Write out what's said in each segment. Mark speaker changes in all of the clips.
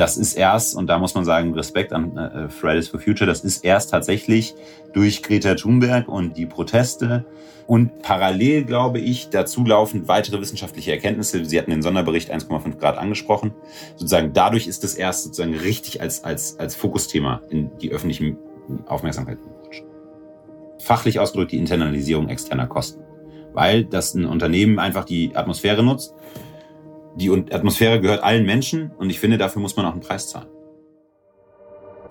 Speaker 1: Das ist erst, und da muss man sagen, Respekt an äh, Fridays for Future, das ist erst tatsächlich durch Greta Thunberg und die Proteste und parallel, glaube ich, dazu laufend weitere wissenschaftliche Erkenntnisse. Sie hatten den Sonderbericht 1,5 Grad angesprochen. Sozusagen dadurch ist es erst sozusagen richtig als, als, als Fokusthema in die öffentliche Aufmerksamkeit gerutscht. Fachlich ausgedrückt die Internalisierung externer Kosten. Weil das ein Unternehmen einfach die Atmosphäre nutzt. Die Atmosphäre gehört allen Menschen und ich finde, dafür muss man auch einen Preis zahlen.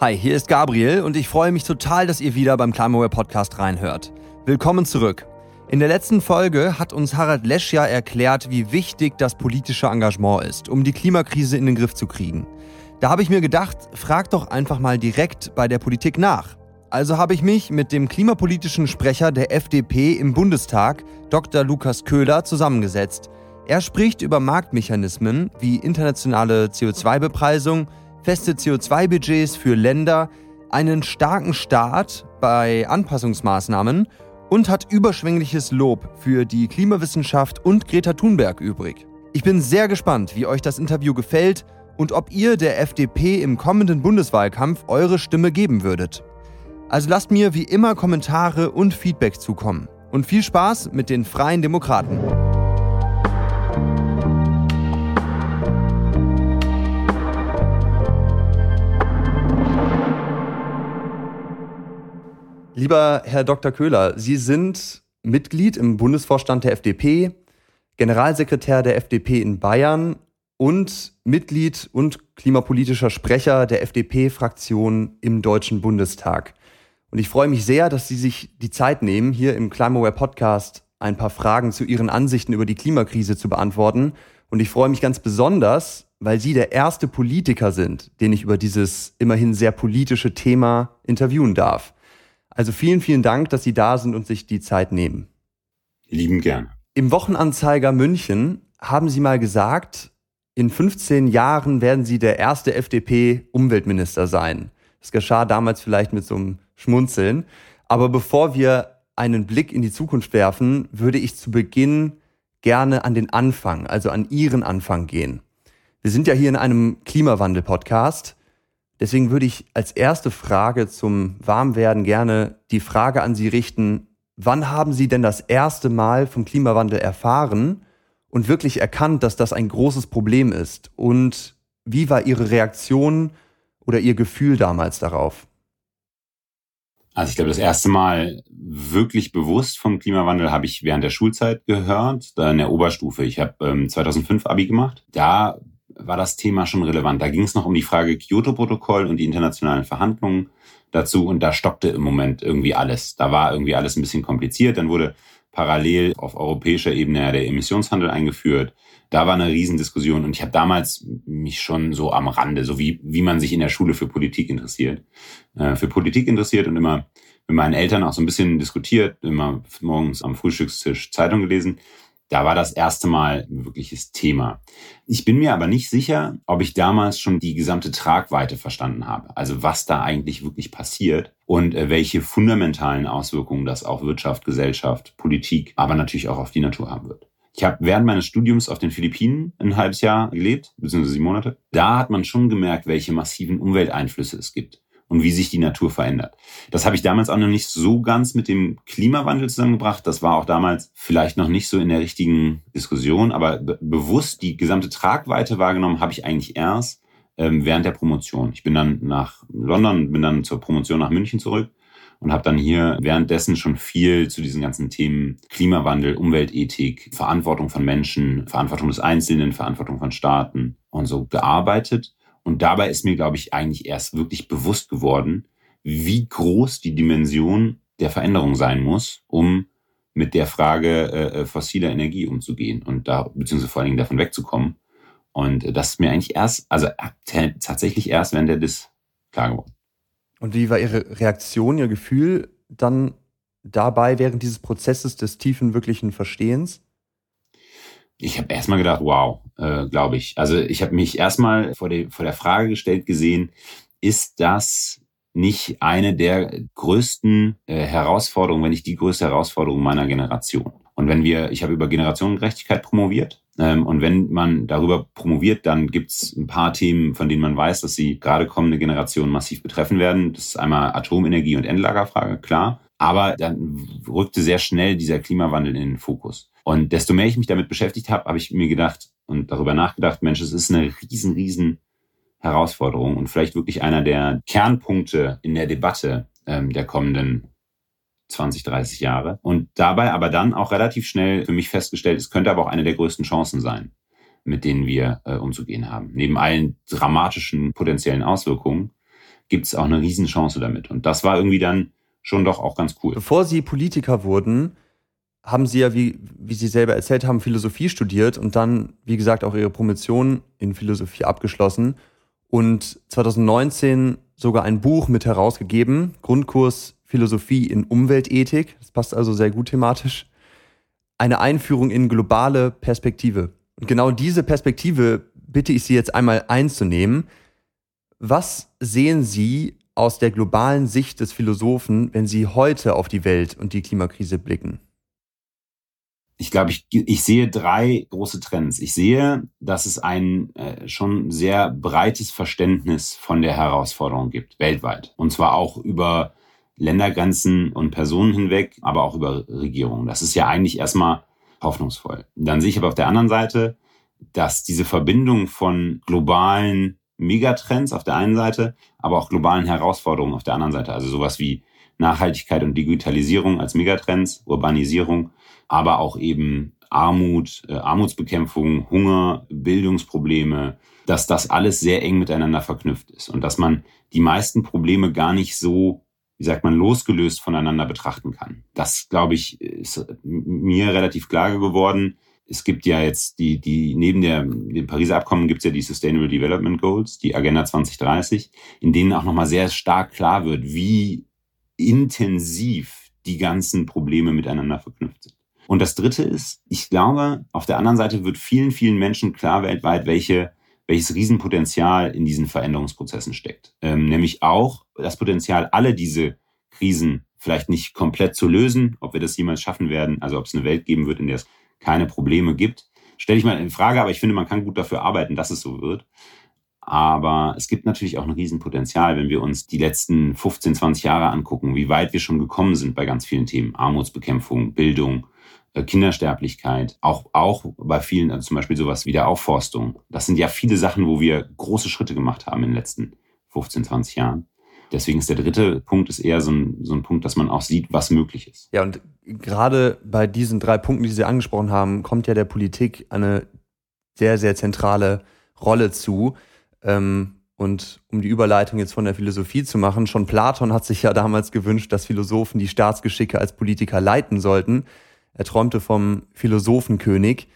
Speaker 2: Hi, hier ist Gabriel und ich freue mich total, dass ihr wieder beim Climaware Podcast reinhört. Willkommen zurück. In der letzten Folge hat uns Harald Lesch ja erklärt, wie wichtig das politische Engagement ist, um die Klimakrise in den Griff zu kriegen. Da habe ich mir gedacht, frag doch einfach mal direkt bei der Politik nach. Also habe ich mich mit dem klimapolitischen Sprecher der FDP im Bundestag, Dr. Lukas Köhler, zusammengesetzt. Er spricht über Marktmechanismen wie internationale CO2-Bepreisung, feste CO2-Budgets für Länder, einen starken Staat bei Anpassungsmaßnahmen und hat überschwängliches Lob für die Klimawissenschaft und Greta Thunberg übrig. Ich bin sehr gespannt, wie euch das Interview gefällt und ob ihr der FDP im kommenden Bundeswahlkampf eure Stimme geben würdet. Also lasst mir wie immer Kommentare und Feedback zukommen. Und viel Spaß mit den Freien Demokraten. Lieber Herr Dr. Köhler, Sie sind Mitglied im Bundesvorstand der FDP, Generalsekretär der FDP in Bayern und Mitglied und klimapolitischer Sprecher der FDP-Fraktion im Deutschen Bundestag. Und ich freue mich sehr, dass Sie sich die Zeit nehmen, hier im Climaware Podcast ein paar Fragen zu Ihren Ansichten über die Klimakrise zu beantworten. Und ich freue mich ganz besonders, weil Sie der erste Politiker sind, den ich über dieses immerhin sehr politische Thema interviewen darf. Also vielen, vielen Dank, dass Sie da sind und sich die Zeit nehmen.
Speaker 1: Lieben gern.
Speaker 2: Im Wochenanzeiger München haben Sie mal gesagt, in 15 Jahren werden Sie der erste FDP-Umweltminister sein. Das geschah damals vielleicht mit so einem Schmunzeln. Aber bevor wir einen Blick in die Zukunft werfen, würde ich zu Beginn gerne an den Anfang, also an Ihren Anfang gehen. Wir sind ja hier in einem Klimawandel-Podcast Deswegen würde ich als erste Frage zum Warmwerden gerne die Frage an Sie richten, wann haben Sie denn das erste Mal vom Klimawandel erfahren und wirklich erkannt, dass das ein großes Problem ist? Und wie war Ihre Reaktion oder Ihr Gefühl damals darauf?
Speaker 1: Also ich glaube, das erste Mal wirklich bewusst vom Klimawandel habe ich während der Schulzeit gehört, da in der Oberstufe. Ich habe ähm, 2005 Abi gemacht. Da war das Thema schon relevant. Da ging es noch um die Frage Kyoto-Protokoll und die internationalen Verhandlungen dazu und da stockte im Moment irgendwie alles. Da war irgendwie alles ein bisschen kompliziert. Dann wurde parallel auf europäischer Ebene der Emissionshandel eingeführt. Da war eine Riesendiskussion und ich habe damals mich schon so am Rande, so wie, wie man sich in der Schule für Politik interessiert, äh, für Politik interessiert und immer mit meinen Eltern auch so ein bisschen diskutiert, immer morgens am Frühstückstisch Zeitung gelesen da war das erste Mal ein wirkliches Thema. Ich bin mir aber nicht sicher, ob ich damals schon die gesamte Tragweite verstanden habe. Also was da eigentlich wirklich passiert und äh, welche fundamentalen Auswirkungen das auf Wirtschaft, Gesellschaft, Politik, aber natürlich auch auf die Natur haben wird. Ich habe während meines Studiums auf den Philippinen ein halbes Jahr gelebt, beziehungsweise sieben Monate. Da hat man schon gemerkt, welche massiven Umwelteinflüsse es gibt und wie sich die Natur verändert. Das habe ich damals auch noch nicht so ganz mit dem Klimawandel zusammengebracht. Das war auch damals vielleicht noch nicht so in der richtigen Diskussion, aber bewusst die gesamte Tragweite wahrgenommen habe ich eigentlich erst ähm, während der Promotion. Ich bin dann nach London, bin dann zur Promotion nach München zurück und habe dann hier währenddessen schon viel zu diesen ganzen Themen Klimawandel, Umweltethik, Verantwortung von Menschen, Verantwortung des Einzelnen, Verantwortung von Staaten und so gearbeitet und dabei ist mir, glaube ich, eigentlich erst wirklich bewusst geworden, wie groß die Dimension der Veränderung sein muss, um mit der Frage äh, äh fossiler Energie umzugehen und da, beziehungsweise vor allen Dingen davon wegzukommen. Und äh, das ist mir eigentlich erst, also äh, tatsächlich erst während der Dis klar geworden.
Speaker 2: Und wie war Ihre Reaktion, Ihr Gefühl dann dabei während dieses Prozesses des tiefen, wirklichen Verstehens?
Speaker 1: Ich habe erstmal gedacht, wow, äh, glaube ich. Also ich habe mich erstmal vor, der vor der Frage gestellt gesehen, ist das nicht eine der größten äh, Herausforderungen, wenn nicht die größte Herausforderung meiner Generation? Und wenn wir, ich habe über Generationengerechtigkeit promoviert, ähm, und wenn man darüber promoviert, dann gibt es ein paar Themen, von denen man weiß, dass sie gerade kommende Generationen massiv betreffen werden. Das ist einmal Atomenergie und Endlagerfrage, klar. Aber dann rückte sehr schnell dieser Klimawandel in den Fokus. Und desto mehr ich mich damit beschäftigt habe, habe ich mir gedacht und darüber nachgedacht, Mensch, es ist eine riesen, riesen Herausforderung und vielleicht wirklich einer der Kernpunkte in der Debatte ähm, der kommenden 20, 30 Jahre. Und dabei aber dann auch relativ schnell für mich festgestellt, es könnte aber auch eine der größten Chancen sein, mit denen wir äh, umzugehen haben. Neben allen dramatischen potenziellen Auswirkungen gibt es auch eine Riesenchance damit. Und das war irgendwie dann schon doch auch ganz cool.
Speaker 2: Bevor Sie Politiker wurden, haben Sie ja, wie, wie Sie selber erzählt haben, Philosophie studiert und dann, wie gesagt, auch Ihre Promotion in Philosophie abgeschlossen und 2019 sogar ein Buch mit herausgegeben, Grundkurs Philosophie in Umweltethik. Das passt also sehr gut thematisch. Eine Einführung in globale Perspektive. Und genau diese Perspektive bitte ich Sie jetzt einmal einzunehmen. Was sehen Sie aus der globalen Sicht des Philosophen, wenn Sie heute auf die Welt und die Klimakrise blicken?
Speaker 1: ich glaube, ich, ich sehe drei große Trends. Ich sehe, dass es ein äh, schon sehr breites Verständnis von der Herausforderung gibt, weltweit. Und zwar auch über Ländergrenzen und Personen hinweg, aber auch über Regierungen. Das ist ja eigentlich erstmal hoffnungsvoll. Dann sehe ich aber auf der anderen Seite, dass diese Verbindung von globalen Megatrends auf der einen Seite, aber auch globalen Herausforderungen auf der anderen Seite, also sowas wie Nachhaltigkeit und Digitalisierung als Megatrends, Urbanisierung, aber auch eben Armut, äh, Armutsbekämpfung, Hunger, Bildungsprobleme, dass das alles sehr eng miteinander verknüpft ist und dass man die meisten Probleme gar nicht so wie sagt man, losgelöst voneinander betrachten kann. Das, glaube ich, ist mir relativ klar geworden. Es gibt ja jetzt die, die, neben der, dem Pariser Abkommen gibt es ja die Sustainable Development Goals, die Agenda 2030, in denen auch nochmal sehr stark klar wird, wie intensiv die ganzen Probleme miteinander verknüpft sind. Und das dritte ist, ich glaube, auf der anderen Seite wird vielen, vielen Menschen klar weltweit, welche welches Riesenpotenzial in diesen Veränderungsprozessen steckt. Ähm, nämlich auch das Potenzial, alle diese Krisen vielleicht nicht komplett zu lösen, ob wir das jemals schaffen werden, also ob es eine Welt geben wird, in der es keine Probleme gibt, stelle ich mal in Frage, aber ich finde, man kann gut dafür arbeiten, dass es so wird. Aber es gibt natürlich auch ein Riesenpotenzial, wenn wir uns die letzten 15, 20 Jahre angucken, wie weit wir schon gekommen sind bei ganz vielen Themen. Armutsbekämpfung, Bildung, äh, Kindersterblichkeit, auch, auch bei vielen, also zum Beispiel sowas wie der Aufforstung. Das sind ja viele Sachen, wo wir große Schritte gemacht haben in den letzten 15, 20 Jahren. Deswegen ist der dritte Punkt ist eher so ein, so ein Punkt, dass man auch sieht, was möglich ist.
Speaker 2: Ja, und gerade bei diesen drei Punkten, die Sie angesprochen haben, kommt ja der Politik eine sehr, sehr zentrale Rolle zu. Ähm, und um die Überleitung jetzt von der Philosophie zu machen, schon Platon hat sich ja damals gewünscht, dass Philosophen die Staatsgeschicke als Politiker leiten sollten. Er träumte vom Philosophenkönig.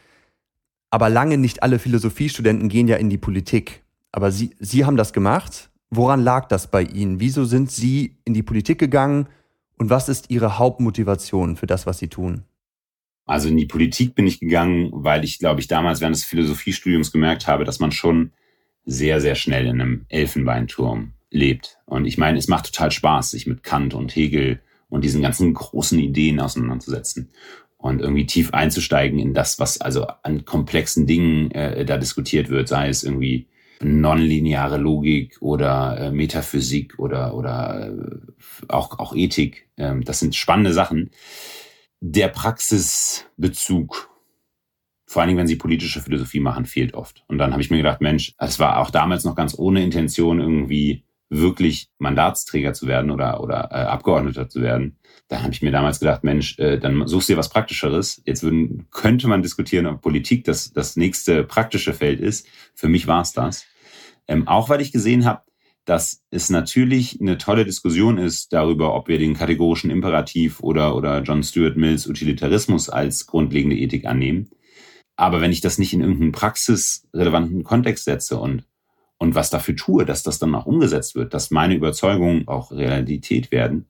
Speaker 2: Aber lange nicht alle Philosophiestudenten gehen ja in die Politik. Aber Sie, Sie haben das gemacht. Woran lag das bei Ihnen? Wieso sind Sie in die Politik gegangen? Und was ist Ihre Hauptmotivation für das, was Sie tun?
Speaker 1: Also in die Politik bin ich gegangen, weil ich, glaube ich, damals während des Philosophiestudiums gemerkt habe, dass man schon sehr, sehr schnell in einem Elfenbeinturm lebt. Und ich meine, es macht total Spaß, sich mit Kant und Hegel und diesen ganzen großen Ideen auseinanderzusetzen und irgendwie tief einzusteigen in das, was also an komplexen Dingen äh, da diskutiert wird, sei es irgendwie nonlineare Logik oder äh, Metaphysik oder, oder äh, auch, auch Ethik. Ähm, das sind spannende Sachen. Der Praxisbezug, vor allen Dingen, wenn Sie politische Philosophie machen, fehlt oft. Und dann habe ich mir gedacht, Mensch, es war auch damals noch ganz ohne Intention irgendwie wirklich Mandatsträger zu werden oder, oder äh, Abgeordneter zu werden, da habe ich mir damals gedacht, Mensch, äh, dann suchst du dir was Praktischeres. Jetzt würden, könnte man diskutieren, ob Politik das, das nächste praktische Feld ist. Für mich war es das. Ähm, auch weil ich gesehen habe, dass es natürlich eine tolle Diskussion ist darüber, ob wir den kategorischen Imperativ oder, oder John Stuart Mills Utilitarismus als grundlegende Ethik annehmen. Aber wenn ich das nicht in irgendeinen praxisrelevanten Kontext setze und und was dafür tue, dass das dann auch umgesetzt wird, dass meine Überzeugungen auch Realität werden,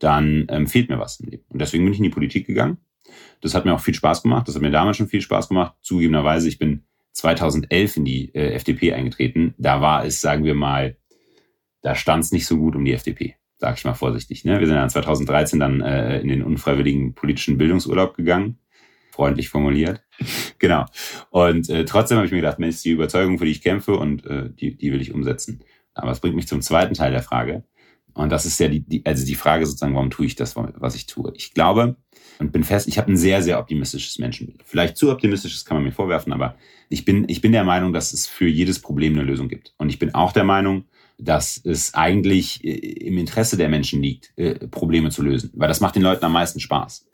Speaker 1: dann ähm, fehlt mir was im Leben. Und deswegen bin ich in die Politik gegangen. Das hat mir auch viel Spaß gemacht. Das hat mir damals schon viel Spaß gemacht. Zugegebenerweise, ich bin 2011 in die äh, FDP eingetreten. Da war es, sagen wir mal, da stand es nicht so gut um die FDP, sage ich mal vorsichtig. Ne? Wir sind dann 2013 dann äh, in den unfreiwilligen politischen Bildungsurlaub gegangen freundlich formuliert. genau. Und äh, trotzdem habe ich mir gedacht, Mensch, die Überzeugung, für die ich kämpfe und äh, die, die will ich umsetzen. Aber es bringt mich zum zweiten Teil der Frage. Und das ist ja die, die, also die Frage sozusagen, warum tue ich das, was ich tue? Ich glaube und bin fest, ich habe ein sehr, sehr optimistisches Menschenbild. Vielleicht zu optimistisches kann man mir vorwerfen, aber ich bin, ich bin der Meinung, dass es für jedes Problem eine Lösung gibt. Und ich bin auch der Meinung, dass es eigentlich äh, im Interesse der Menschen liegt, äh, Probleme zu lösen, weil das macht den Leuten am meisten Spaß.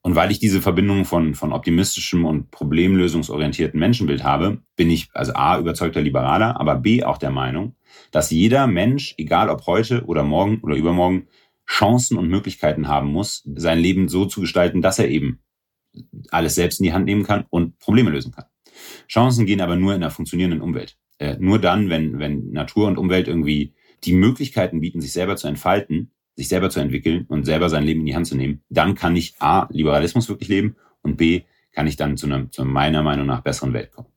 Speaker 1: Und weil ich diese Verbindung von, von optimistischem und problemlösungsorientierten Menschenbild habe, bin ich also A, überzeugter Liberaler, aber B, auch der Meinung, dass jeder Mensch, egal ob heute oder morgen oder übermorgen, Chancen und Möglichkeiten haben muss, sein Leben so zu gestalten, dass er eben alles selbst in die Hand nehmen kann und Probleme lösen kann. Chancen gehen aber nur in einer funktionierenden Umwelt. Äh, nur dann, wenn, wenn Natur und Umwelt irgendwie die Möglichkeiten bieten, sich selber zu entfalten, sich selber zu entwickeln und selber sein Leben in die Hand zu nehmen, dann kann ich A, Liberalismus wirklich leben und B, kann ich dann zu einer, zu meiner Meinung nach besseren Welt kommen.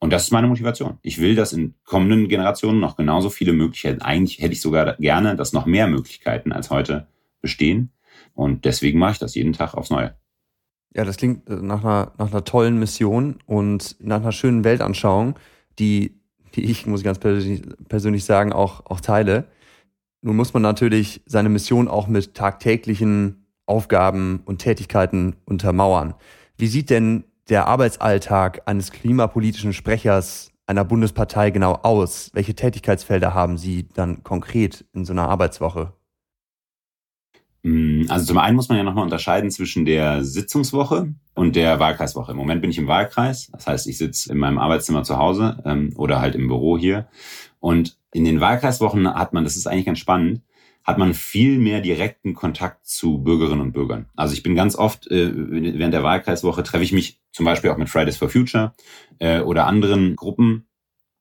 Speaker 1: Und das ist meine Motivation. Ich will, dass in kommenden Generationen noch genauso viele Möglichkeiten, eigentlich hätte ich sogar gerne, dass noch mehr Möglichkeiten als heute bestehen. Und deswegen mache ich das jeden Tag aufs Neue.
Speaker 2: Ja, das klingt äh, nach einer, nach einer tollen Mission und nach einer schönen Weltanschauung, die, die ich, muss ich ganz persönlich, persönlich sagen, auch, auch teile. Nun muss man natürlich seine Mission auch mit tagtäglichen Aufgaben und Tätigkeiten untermauern. Wie sieht denn der Arbeitsalltag eines klimapolitischen Sprechers einer Bundespartei genau aus? Welche Tätigkeitsfelder haben Sie dann konkret in so einer Arbeitswoche?
Speaker 1: Mm, also zum einen muss man ja nochmal unterscheiden zwischen der Sitzungswoche und der Wahlkreiswoche. Im Moment bin ich im Wahlkreis, das heißt, ich sitze in meinem Arbeitszimmer zu Hause ähm, oder halt im Büro hier. Und in den Wahlkreiswochen hat man, das ist eigentlich ganz spannend, hat man viel mehr direkten Kontakt zu Bürgerinnen und Bürgern. Also ich bin ganz oft äh, während der Wahlkreiswoche treffe ich mich zum Beispiel auch mit Fridays for Future äh, oder anderen Gruppen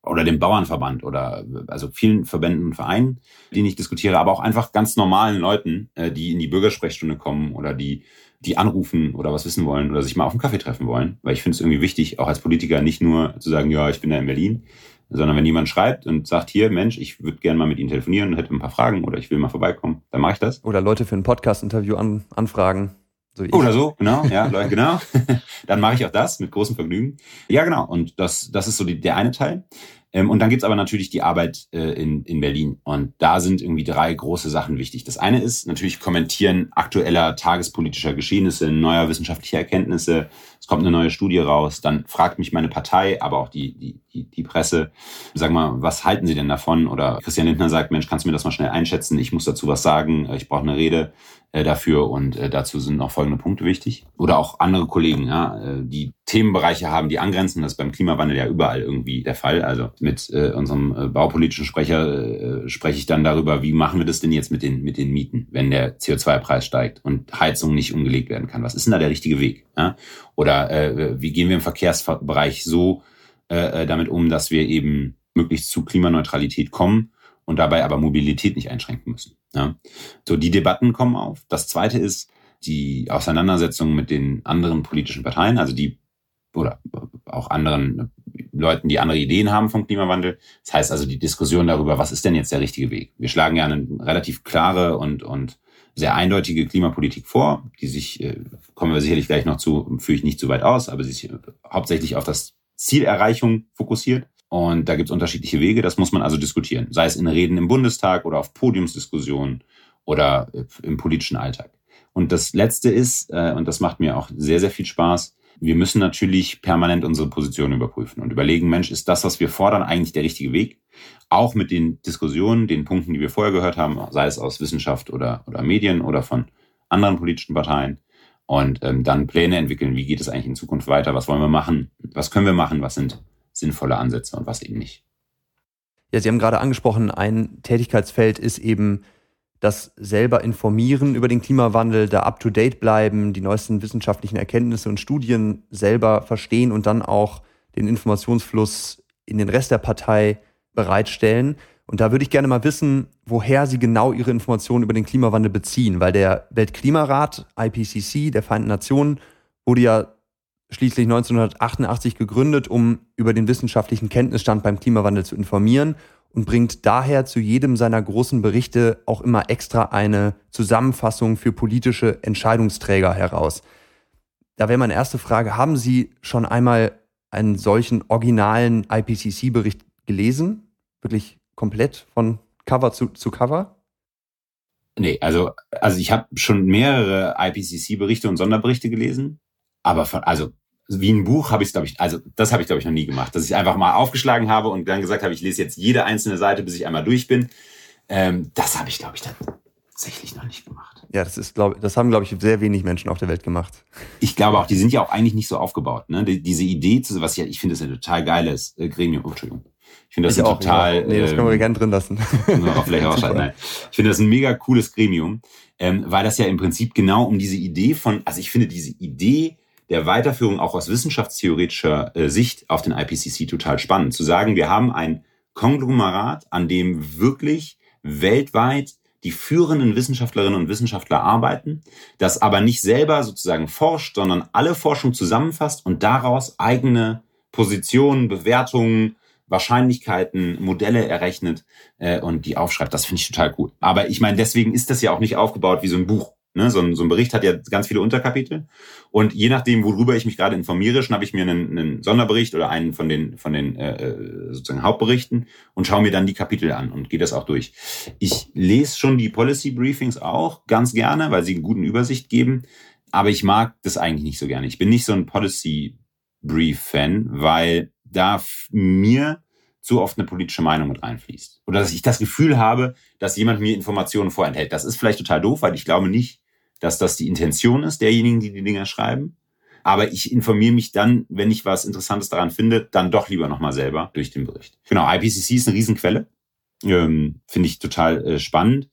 Speaker 1: oder dem Bauernverband oder also vielen Verbänden und Vereinen, die ich diskutiere, aber auch einfach ganz normalen Leuten, äh, die in die Bürgersprechstunde kommen oder die die anrufen oder was wissen wollen oder sich mal auf einen Kaffee treffen wollen, weil ich finde es irgendwie wichtig, auch als Politiker nicht nur zu sagen, ja, ich bin da in Berlin, sondern wenn jemand schreibt und sagt, hier, Mensch, ich würde gerne mal mit Ihnen telefonieren und hätte ein paar Fragen oder ich will mal vorbeikommen, dann mache ich das.
Speaker 2: Oder Leute für ein Podcast-Interview an, anfragen.
Speaker 1: So oder so, genau, ja, genau. dann mache ich auch das mit großem Vergnügen. Ja, genau. Und das, das ist so die, der eine Teil. Ähm, und dann gibt's aber natürlich die Arbeit äh, in, in Berlin. Und da sind irgendwie drei große Sachen wichtig. Das eine ist natürlich kommentieren aktueller tagespolitischer Geschehnisse, neuer wissenschaftlicher Erkenntnisse. Es kommt eine neue Studie raus. Dann fragt mich meine Partei, aber auch die, die, die, die Presse, sag mal, was halten Sie denn davon? Oder Christian Lindner sagt, Mensch, kannst du mir das mal schnell einschätzen? Ich muss dazu was sagen. Ich brauche eine Rede äh, dafür und äh, dazu sind noch folgende Punkte wichtig. Oder auch andere Kollegen, ja, äh, die Themenbereiche haben, die angrenzen. Das ist beim Klimawandel ja überall irgendwie der Fall. Also mit äh, unserem äh, baupolitischen Sprecher äh, spreche ich dann darüber, wie machen wir das denn jetzt mit den, mit den Mieten, wenn der CO2-Preis steigt und Heizung nicht umgelegt werden kann. Was ist denn da der richtige Weg? Ja? Oder äh, wie gehen wir im Verkehrsbereich so äh, damit um, dass wir eben möglichst zu Klimaneutralität kommen und dabei aber Mobilität nicht einschränken müssen. Ja? So, die Debatten kommen auf. Das zweite ist die Auseinandersetzung mit den anderen politischen Parteien, also die oder auch anderen Leuten, die andere Ideen haben vom Klimawandel. Das heißt also die Diskussion darüber, was ist denn jetzt der richtige Weg? Wir schlagen ja eine relativ klare und, und sehr eindeutige Klimapolitik vor, die sich, äh, kommen wir sicherlich gleich noch zu, führe ich nicht zu weit aus, aber sie sich hauptsächlich auf das Zielerreichung fokussiert. Und da gibt es unterschiedliche Wege, das muss man also diskutieren, sei es in Reden im Bundestag oder auf Podiumsdiskussionen oder äh, im politischen Alltag. Und das Letzte ist, äh, und das macht mir auch sehr, sehr viel Spaß, wir müssen natürlich permanent unsere Position überprüfen und überlegen, Mensch, ist das, was wir fordern, eigentlich der richtige Weg? Auch mit den Diskussionen, den Punkten, die wir vorher gehört haben, sei es aus Wissenschaft oder, oder Medien oder von anderen politischen Parteien. Und ähm, dann Pläne entwickeln, wie geht es eigentlich in Zukunft weiter, was wollen wir machen, was können wir machen, was sind sinnvolle Ansätze und was eben nicht.
Speaker 2: Ja, Sie haben gerade angesprochen, ein Tätigkeitsfeld ist eben das selber informieren über den Klimawandel, da up-to-date bleiben, die neuesten wissenschaftlichen Erkenntnisse und Studien selber verstehen und dann auch den Informationsfluss in den Rest der Partei bereitstellen. Und da würde ich gerne mal wissen, woher Sie genau Ihre Informationen über den Klimawandel beziehen, weil der Weltklimarat, IPCC, der Vereinten Nationen, wurde ja schließlich 1988 gegründet, um über den wissenschaftlichen Kenntnisstand beim Klimawandel zu informieren und bringt daher zu jedem seiner großen Berichte auch immer extra eine Zusammenfassung für politische Entscheidungsträger heraus. Da wäre meine erste Frage, haben Sie schon einmal einen solchen originalen IPCC-Bericht gelesen? Wirklich komplett von Cover zu, zu Cover?
Speaker 1: Nee, also, also ich habe schon mehrere IPCC-Berichte und Sonderberichte gelesen, aber von, also wie ein Buch habe ich es, glaube ich, also das habe ich, glaube ich, noch nie gemacht, dass ich einfach mal aufgeschlagen habe und dann gesagt habe, ich lese jetzt jede einzelne Seite, bis ich einmal durch bin. Ähm, das habe ich, glaube ich, tatsächlich noch nicht gemacht.
Speaker 2: Ja, das ist, glaube das haben, glaube ich, sehr wenig Menschen auf der Welt gemacht.
Speaker 1: Ich glaube auch, die sind ja auch eigentlich nicht so aufgebaut. Ne? Die, diese Idee, was ich, ich finde, das ist ein total geiles äh, Gremium. Oh, Entschuldigung. Ich finde das ich auch, total. Ja.
Speaker 2: Nee, das können wir ähm, gerne drin lassen.
Speaker 1: auch vielleicht ausschalten. Nein. Ich finde das ein mega cooles Gremium, ähm, weil das ja im Prinzip genau um diese Idee von, also ich finde diese Idee der Weiterführung auch aus wissenschaftstheoretischer äh, Sicht auf den IPCC total spannend. Zu sagen, wir haben ein Konglomerat, an dem wirklich weltweit die führenden Wissenschaftlerinnen und Wissenschaftler arbeiten, das aber nicht selber sozusagen forscht, sondern alle Forschung zusammenfasst und daraus eigene Positionen, Bewertungen, Wahrscheinlichkeiten, Modelle errechnet äh, und die aufschreibt. Das finde ich total cool. Aber ich meine, deswegen ist das ja auch nicht aufgebaut wie so ein Buch. Ne? So, ein, so ein Bericht hat ja ganz viele Unterkapitel. Und je nachdem, worüber ich mich gerade informiere, schnappe ich mir einen, einen Sonderbericht oder einen von den, von den äh, äh, sozusagen Hauptberichten und schaue mir dann die Kapitel an und gehe das auch durch. Ich lese schon die Policy Briefings auch ganz gerne, weil sie einen guten Übersicht geben. Aber ich mag das eigentlich nicht so gerne. Ich bin nicht so ein Policy Brief Fan, weil da mir zu oft eine politische Meinung mit reinfließt. Oder dass ich das Gefühl habe, dass jemand mir Informationen vorenthält. Das ist vielleicht total doof, weil ich glaube nicht, dass das die Intention ist derjenigen, die die Dinger schreiben. Aber ich informiere mich dann, wenn ich was Interessantes daran finde, dann doch lieber nochmal selber durch den Bericht. Genau, IPCC ist eine Riesenquelle. Ähm, Finde ich total äh, spannend.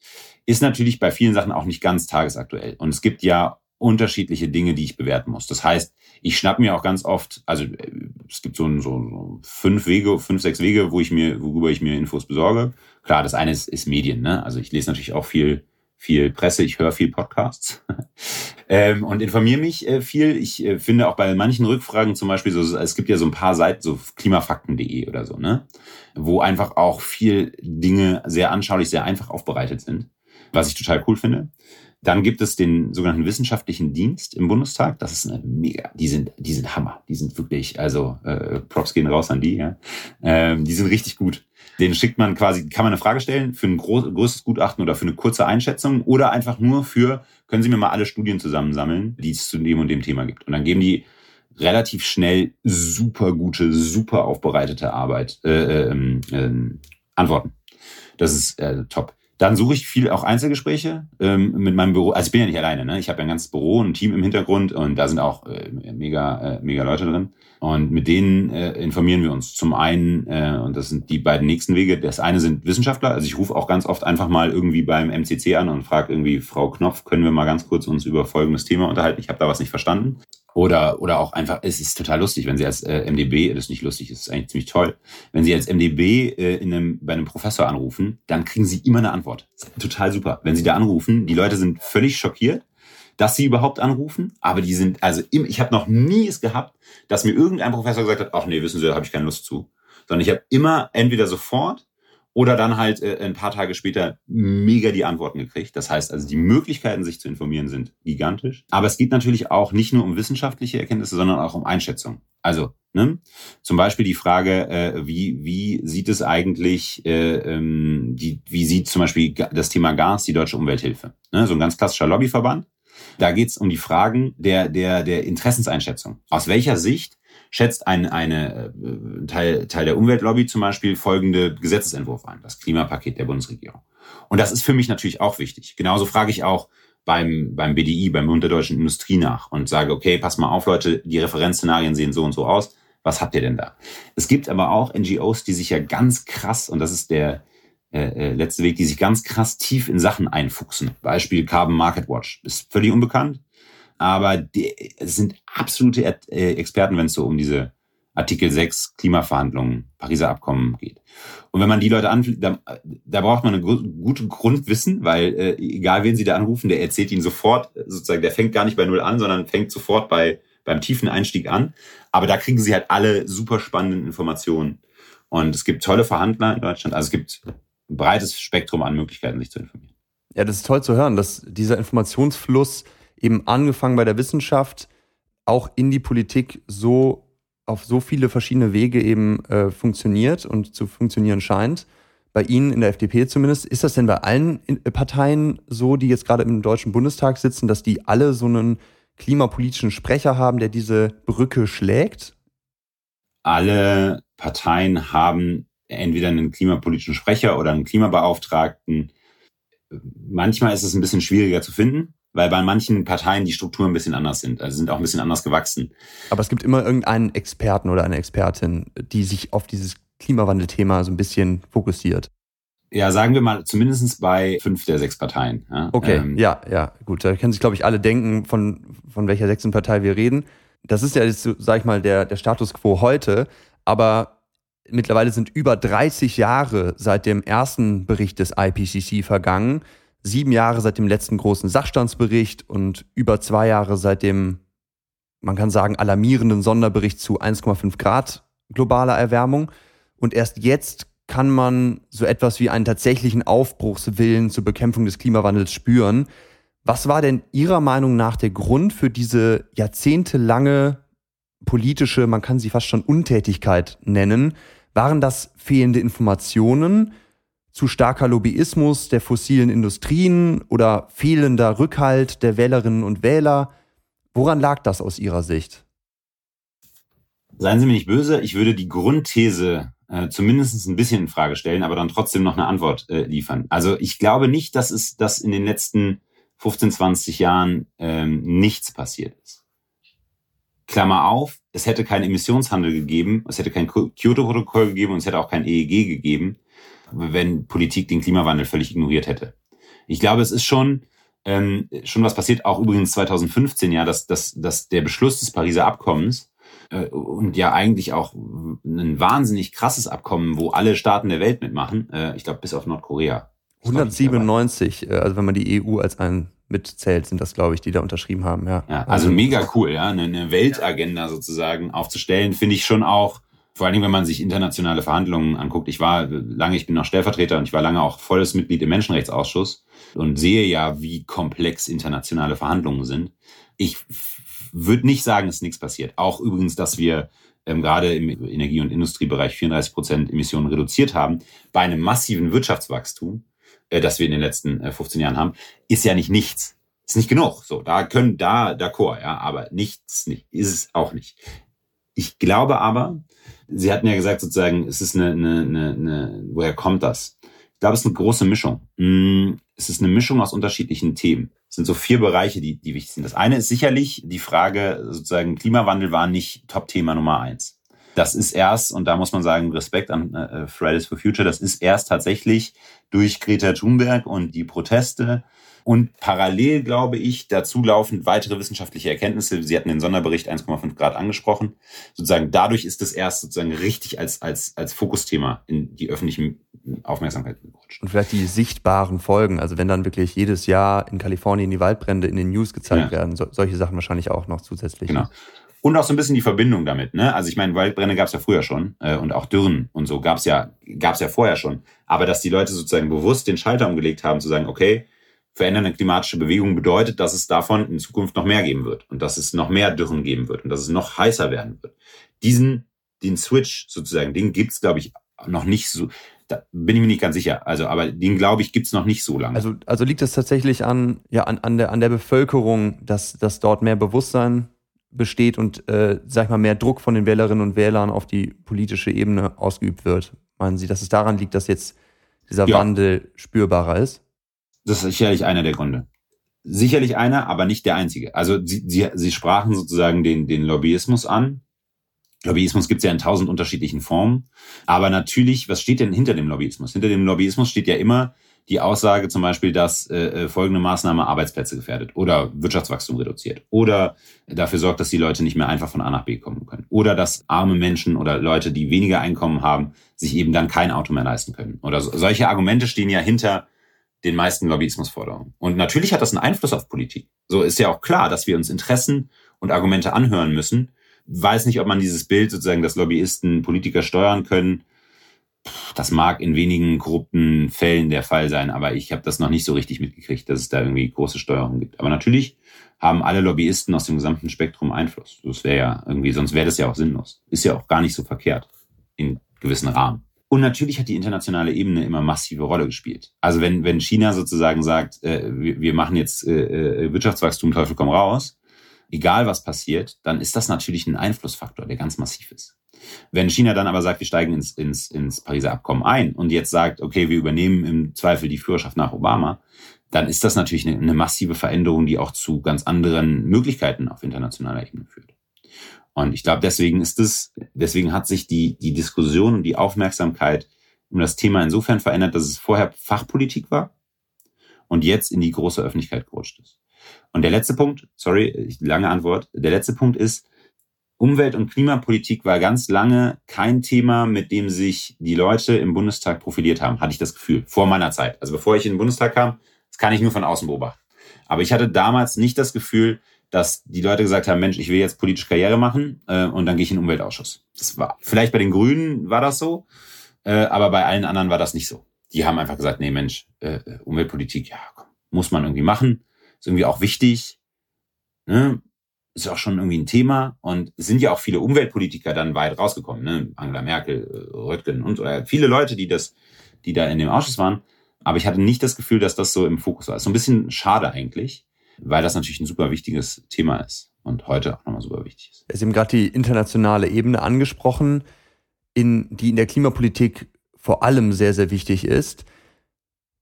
Speaker 1: Ist natürlich bei vielen Sachen auch nicht ganz tagesaktuell. Und es gibt ja unterschiedliche Dinge, die ich bewerten muss. Das heißt, ich schnapp mir auch ganz oft, also äh, es gibt so, so, fünf Wege, fünf, sechs Wege, wo ich mir, worüber ich mir Infos besorge. Klar, das eine ist, ist Medien, ne? Also ich lese natürlich auch viel, viel Presse, ich höre viel Podcasts ähm, und informiere mich äh, viel. Ich äh, finde auch bei manchen Rückfragen zum Beispiel so, es gibt ja so ein paar Seiten, so klimafakten.de oder so, ne? Wo einfach auch viel Dinge sehr anschaulich, sehr einfach aufbereitet sind, was ich total cool finde. Dann gibt es den sogenannten wissenschaftlichen Dienst im Bundestag. Das ist eine mega, die sind, die sind Hammer. Die sind wirklich, also äh, Props gehen raus an die. Ja. Ähm, die sind richtig gut. Den schickt man quasi, kann man eine Frage stellen für ein groß, größtes Gutachten oder für eine kurze Einschätzung oder einfach nur für, können Sie mir mal alle Studien zusammensammeln, die es zu dem und dem Thema gibt. Und dann geben die relativ schnell super gute, super aufbereitete Arbeit, äh, äh, äh, Antworten. Das ist äh, top. Dann suche ich viel auch Einzelgespräche ähm, mit meinem Büro. Also ich bin ja nicht alleine, ne? Ich habe ja ein ganzes Büro, ein Team im Hintergrund und da sind auch äh, mega, äh, mega Leute drin. Und mit denen äh, informieren wir uns. Zum einen, äh, und das sind die beiden nächsten Wege, das eine sind Wissenschaftler. Also ich rufe auch ganz oft einfach mal irgendwie beim MCC an und frage irgendwie, Frau Knopf, können wir mal ganz kurz uns über folgendes Thema unterhalten? Ich habe da was nicht verstanden. Oder, oder auch einfach, es ist total lustig, wenn Sie als äh, MDB, das ist nicht lustig, es ist eigentlich ziemlich toll, wenn Sie als MDB äh, in einem, bei einem Professor anrufen, dann kriegen Sie immer eine Antwort. total super. Wenn Sie da anrufen, die Leute sind völlig schockiert, dass sie überhaupt anrufen, aber die sind, also im, ich habe noch nie es gehabt, dass mir irgendein Professor gesagt hat, ach nee, wissen Sie, da habe ich keine Lust zu. Sondern ich habe immer entweder sofort oder dann halt äh, ein paar Tage später mega die Antworten gekriegt. Das heißt also, die Möglichkeiten, sich zu informieren, sind gigantisch. Aber es geht natürlich auch nicht nur um wissenschaftliche Erkenntnisse, sondern auch um Einschätzung. Also ne? zum Beispiel die Frage, äh, wie, wie sieht es eigentlich, äh, ähm, die, wie sieht zum Beispiel das Thema Gas die Deutsche Umwelthilfe? Ne? So ein ganz klassischer Lobbyverband. Da geht es um die Fragen der, der, der Interessenseinschätzung. Aus welcher Sicht schätzt ein eine, äh, Teil, Teil der Umweltlobby zum Beispiel folgende Gesetzesentwurf ein, das Klimapaket der Bundesregierung. Und das ist für mich natürlich auch wichtig. Genauso frage ich auch beim, beim BDI, beim Bund der Deutschen Industrie nach und sage, okay, pass mal auf, Leute, die Referenzszenarien sehen so und so aus. Was habt ihr denn da? Es gibt aber auch NGOs, die sich ja ganz krass, und das ist der äh, äh letzte Weg, die sich ganz krass tief in Sachen einfuchsen. Beispiel Carbon Market Watch. Ist völlig unbekannt, aber die, sind absolute äh, Experten, wenn es so um diese Artikel 6 Klimaverhandlungen, Pariser Abkommen geht. Und wenn man die Leute anfliegt, da, da braucht man ein gutes Grundwissen, weil äh, egal wen sie da anrufen, der erzählt ihnen sofort, sozusagen, der fängt gar nicht bei Null an, sondern fängt sofort bei beim tiefen Einstieg an. Aber da kriegen sie halt alle super spannenden Informationen. Und es gibt tolle Verhandler in Deutschland. Also es gibt ein breites Spektrum an Möglichkeiten, sich zu informieren.
Speaker 2: Ja, das ist toll zu hören, dass dieser Informationsfluss eben angefangen bei der Wissenschaft auch in die Politik so auf so viele verschiedene Wege eben äh, funktioniert und zu funktionieren scheint. Bei Ihnen in der FDP zumindest. Ist das denn bei allen Parteien so, die jetzt gerade im Deutschen Bundestag sitzen, dass die alle so einen klimapolitischen Sprecher haben, der diese Brücke schlägt?
Speaker 1: Alle Parteien haben entweder einen klimapolitischen Sprecher oder einen Klimabeauftragten. Manchmal ist es ein bisschen schwieriger zu finden, weil bei manchen Parteien die Strukturen ein bisschen anders sind, also sind auch ein bisschen anders gewachsen.
Speaker 2: Aber es gibt immer irgendeinen Experten oder eine Expertin, die sich auf dieses Klimawandelthema so ein bisschen fokussiert.
Speaker 1: Ja, sagen wir mal, zumindest bei fünf der sechs Parteien.
Speaker 2: Ja, okay, ähm, ja, ja, gut. Da können sich, glaube ich, alle denken, von, von welcher sechsten Partei wir reden. Das ist ja jetzt, sag ich mal, der, der Status quo heute. Aber mittlerweile sind über 30 Jahre seit dem ersten Bericht des IPCC vergangen, sieben Jahre seit dem letzten großen Sachstandsbericht und über zwei Jahre seit dem, man kann sagen, alarmierenden Sonderbericht zu 1,5 Grad globaler Erwärmung. Und erst jetzt kann man so etwas wie einen tatsächlichen Aufbruchswillen zur Bekämpfung des Klimawandels spüren. Was war denn Ihrer Meinung nach der Grund für diese jahrzehntelange politische, man kann sie fast schon Untätigkeit nennen. Waren das fehlende Informationen, zu starker Lobbyismus der fossilen Industrien oder fehlender Rückhalt der Wählerinnen und Wähler? Woran lag das aus Ihrer Sicht?
Speaker 1: Seien Sie mir nicht böse, ich würde die Grundthese äh, zumindest ein bisschen in Frage stellen, aber dann trotzdem noch eine Antwort äh, liefern. Also ich glaube nicht, dass es dass in den letzten 15, 20 Jahren ähm, nichts passiert ist. Klammer auf, es hätte keinen Emissionshandel gegeben, es hätte kein Kyoto-Protokoll gegeben und es hätte auch kein EEG gegeben, wenn Politik den Klimawandel völlig ignoriert hätte. Ich glaube, es ist schon, ähm, schon was passiert, auch übrigens 2015, ja, dass, dass, dass der Beschluss des Pariser Abkommens äh, und ja eigentlich auch ein wahnsinnig krasses Abkommen, wo alle Staaten der Welt mitmachen, äh, ich glaube bis auf Nordkorea.
Speaker 2: 197, äh, also wenn man die EU als ein mitzählt, sind das, glaube ich, die da unterschrieben haben. Ja,
Speaker 1: ja also mega cool, ja, eine, eine Weltagenda sozusagen aufzustellen, finde ich schon auch. Vor allen Dingen, wenn man sich internationale Verhandlungen anguckt. Ich war lange, ich bin noch Stellvertreter und ich war lange auch volles Mitglied im Menschenrechtsausschuss und sehe ja, wie komplex internationale Verhandlungen sind. Ich würde nicht sagen, dass nichts passiert. Auch übrigens, dass wir ähm, gerade im Energie- und Industriebereich 34 Prozent Emissionen reduziert haben, bei einem massiven Wirtschaftswachstum äh, das wir in den letzten äh, 15 Jahren haben, ist ja nicht nichts. Ist nicht genug. So, da können, da, d'accord, ja, aber nichts nicht, ist es auch nicht. Ich glaube aber, Sie hatten ja gesagt, sozusagen, es ist eine, eine, eine, eine woher kommt das? Ich glaube, es ist eine große Mischung. Mm, es ist eine Mischung aus unterschiedlichen Themen. Es sind so vier Bereiche, die, die wichtig sind. Das eine ist sicherlich die Frage, sozusagen, Klimawandel war nicht Top-Thema Nummer eins. Das ist erst, und da muss man sagen, Respekt an äh, Fridays for Future, das ist erst tatsächlich durch Greta Thunberg und die Proteste und parallel, glaube ich, dazu laufend weitere wissenschaftliche Erkenntnisse. Sie hatten den Sonderbericht 1,5 Grad angesprochen. Sozusagen dadurch ist es erst sozusagen richtig als, als, als Fokusthema in die öffentliche Aufmerksamkeit gerutscht.
Speaker 2: Und vielleicht die sichtbaren Folgen. Also wenn dann wirklich jedes Jahr in Kalifornien die Waldbrände in den News gezeigt ja. werden, so, solche Sachen wahrscheinlich auch noch zusätzlich.
Speaker 1: Genau. Und auch so ein bisschen die Verbindung damit. Ne? Also ich meine, Waldbrände gab es ja früher schon äh, und auch Dürren und so gab es ja, gab's ja vorher schon. Aber dass die Leute sozusagen bewusst den Schalter umgelegt haben, zu sagen, okay, verändernde klimatische Bewegung bedeutet, dass es davon in Zukunft noch mehr geben wird und dass es noch mehr Dürren geben wird und dass es noch heißer werden wird. Diesen, den Switch sozusagen, den gibt's glaube ich, noch nicht so, da bin ich mir nicht ganz sicher. Also, aber den glaube ich gibt's noch nicht so lange.
Speaker 2: Also, also liegt es tatsächlich an, ja, an, an der, an der Bevölkerung, dass, dass dort mehr Bewusstsein besteht und, äh, sag ich mal, mehr Druck von den Wählerinnen und Wählern auf die politische Ebene ausgeübt wird? Meinen Sie, dass es daran liegt, dass jetzt dieser ja. Wandel spürbarer ist?
Speaker 1: Das ist sicherlich einer der Gründe. Sicherlich einer, aber nicht der einzige. Also Sie, Sie, Sie sprachen sozusagen den, den Lobbyismus an. Lobbyismus gibt es ja in tausend unterschiedlichen Formen. Aber natürlich, was steht denn hinter dem Lobbyismus? Hinter dem Lobbyismus steht ja immer die Aussage zum Beispiel, dass äh, äh, folgende Maßnahme Arbeitsplätze gefährdet oder Wirtschaftswachstum reduziert oder dafür sorgt, dass die Leute nicht mehr einfach von A nach B kommen können oder dass arme Menschen oder Leute, die weniger Einkommen haben, sich eben dann kein Auto mehr leisten können. Oder so, solche Argumente stehen ja hinter den meisten Lobbyismusforderungen. Und natürlich hat das einen Einfluss auf Politik. So ist ja auch klar, dass wir uns Interessen und Argumente anhören müssen. Weiß nicht, ob man dieses Bild sozusagen, dass Lobbyisten Politiker steuern können, das mag in wenigen korrupten Fällen der Fall sein, aber ich habe das noch nicht so richtig mitgekriegt, dass es da irgendwie große Steuerung gibt. Aber natürlich haben alle Lobbyisten aus dem gesamten Spektrum Einfluss. Das wäre ja irgendwie, sonst wäre das ja auch sinnlos. Ist ja auch gar nicht so verkehrt in gewissen Rahmen. Und natürlich hat die internationale Ebene immer massive Rolle gespielt. Also wenn, wenn China sozusagen sagt, äh, wir, wir machen jetzt äh, äh Wirtschaftswachstum, Teufel komm raus, egal was passiert, dann ist das natürlich ein Einflussfaktor, der ganz massiv ist. Wenn China dann aber sagt, wir steigen ins, ins, ins Pariser Abkommen ein und jetzt sagt, okay, wir übernehmen im Zweifel die Führerschaft nach Obama, dann ist das natürlich eine, eine massive Veränderung, die auch zu ganz anderen Möglichkeiten auf internationaler Ebene führt. Und ich glaube, deswegen ist es, deswegen hat sich die, die Diskussion und die Aufmerksamkeit um das Thema insofern verändert, dass es vorher Fachpolitik war und jetzt in die große Öffentlichkeit gerutscht ist. Und der letzte Punkt, sorry, lange Antwort, der letzte Punkt ist, Umwelt- und Klimapolitik war ganz lange kein Thema, mit dem sich die Leute im Bundestag profiliert haben, hatte ich das Gefühl, vor meiner Zeit. Also bevor ich in den Bundestag kam, das kann ich nur von außen beobachten. Aber ich hatte damals nicht das Gefühl, dass die Leute gesagt haben, Mensch, ich will jetzt politische Karriere machen äh, und dann gehe ich in den Umweltausschuss. Das war vielleicht bei den Grünen war das so, äh, aber bei allen anderen war das nicht so. Die haben einfach gesagt, nee, Mensch, äh, Umweltpolitik, ja, komm, muss man irgendwie machen, ist irgendwie auch wichtig. Ne? ist auch schon irgendwie ein Thema und sind ja auch viele Umweltpolitiker dann weit rausgekommen, ne? Angela Merkel, äh, Röttgen und oder viele Leute, die das, die da in dem Ausschuss waren. Aber ich hatte nicht das Gefühl, dass das so im Fokus war. Ist so ein bisschen schade eigentlich, weil das natürlich ein super wichtiges Thema ist und heute auch nochmal super wichtig ist.
Speaker 2: Sie haben gerade die internationale Ebene angesprochen, in, die in der Klimapolitik vor allem sehr, sehr wichtig ist.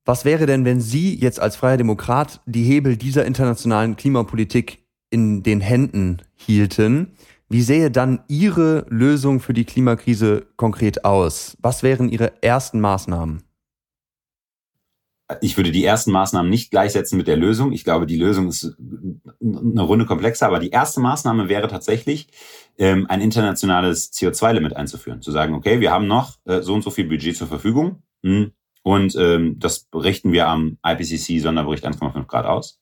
Speaker 2: Was wäre denn, wenn Sie jetzt als freier Demokrat die Hebel dieser internationalen Klimapolitik in den Händen hielten, wie sähe dann Ihre Lösung für die Klimakrise konkret aus? Was wären Ihre ersten Maßnahmen?
Speaker 1: Ich würde die ersten Maßnahmen nicht gleichsetzen mit der Lösung. Ich glaube, die Lösung ist eine Runde komplexer, aber die erste Maßnahme wäre tatsächlich, ähm, ein internationales CO2-Limit einzuführen. Zu sagen, okay, wir haben noch äh, so und so viel Budget zur Verfügung hm, und ähm, das richten wir am IPCC-Sonderbericht 1,5 Grad aus.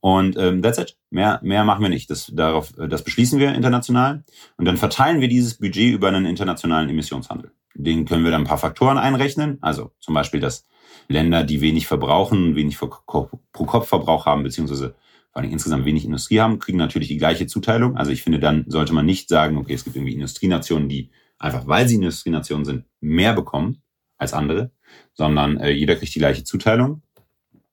Speaker 1: Und ähm, that's it. Mehr, mehr machen wir nicht. Das, darauf, äh, das beschließen wir international. Und dann verteilen wir dieses Budget über einen internationalen Emissionshandel. Den können wir dann ein paar Faktoren einrechnen. Also zum Beispiel, dass Länder, die wenig verbrauchen, wenig pro Kopf Verbrauch haben, beziehungsweise vor allem insgesamt wenig Industrie haben, kriegen natürlich die gleiche Zuteilung. Also ich finde, dann sollte man nicht sagen, okay, es gibt irgendwie Industrienationen, die einfach, weil sie Industrienationen sind, mehr bekommen als andere, sondern äh, jeder kriegt die gleiche Zuteilung.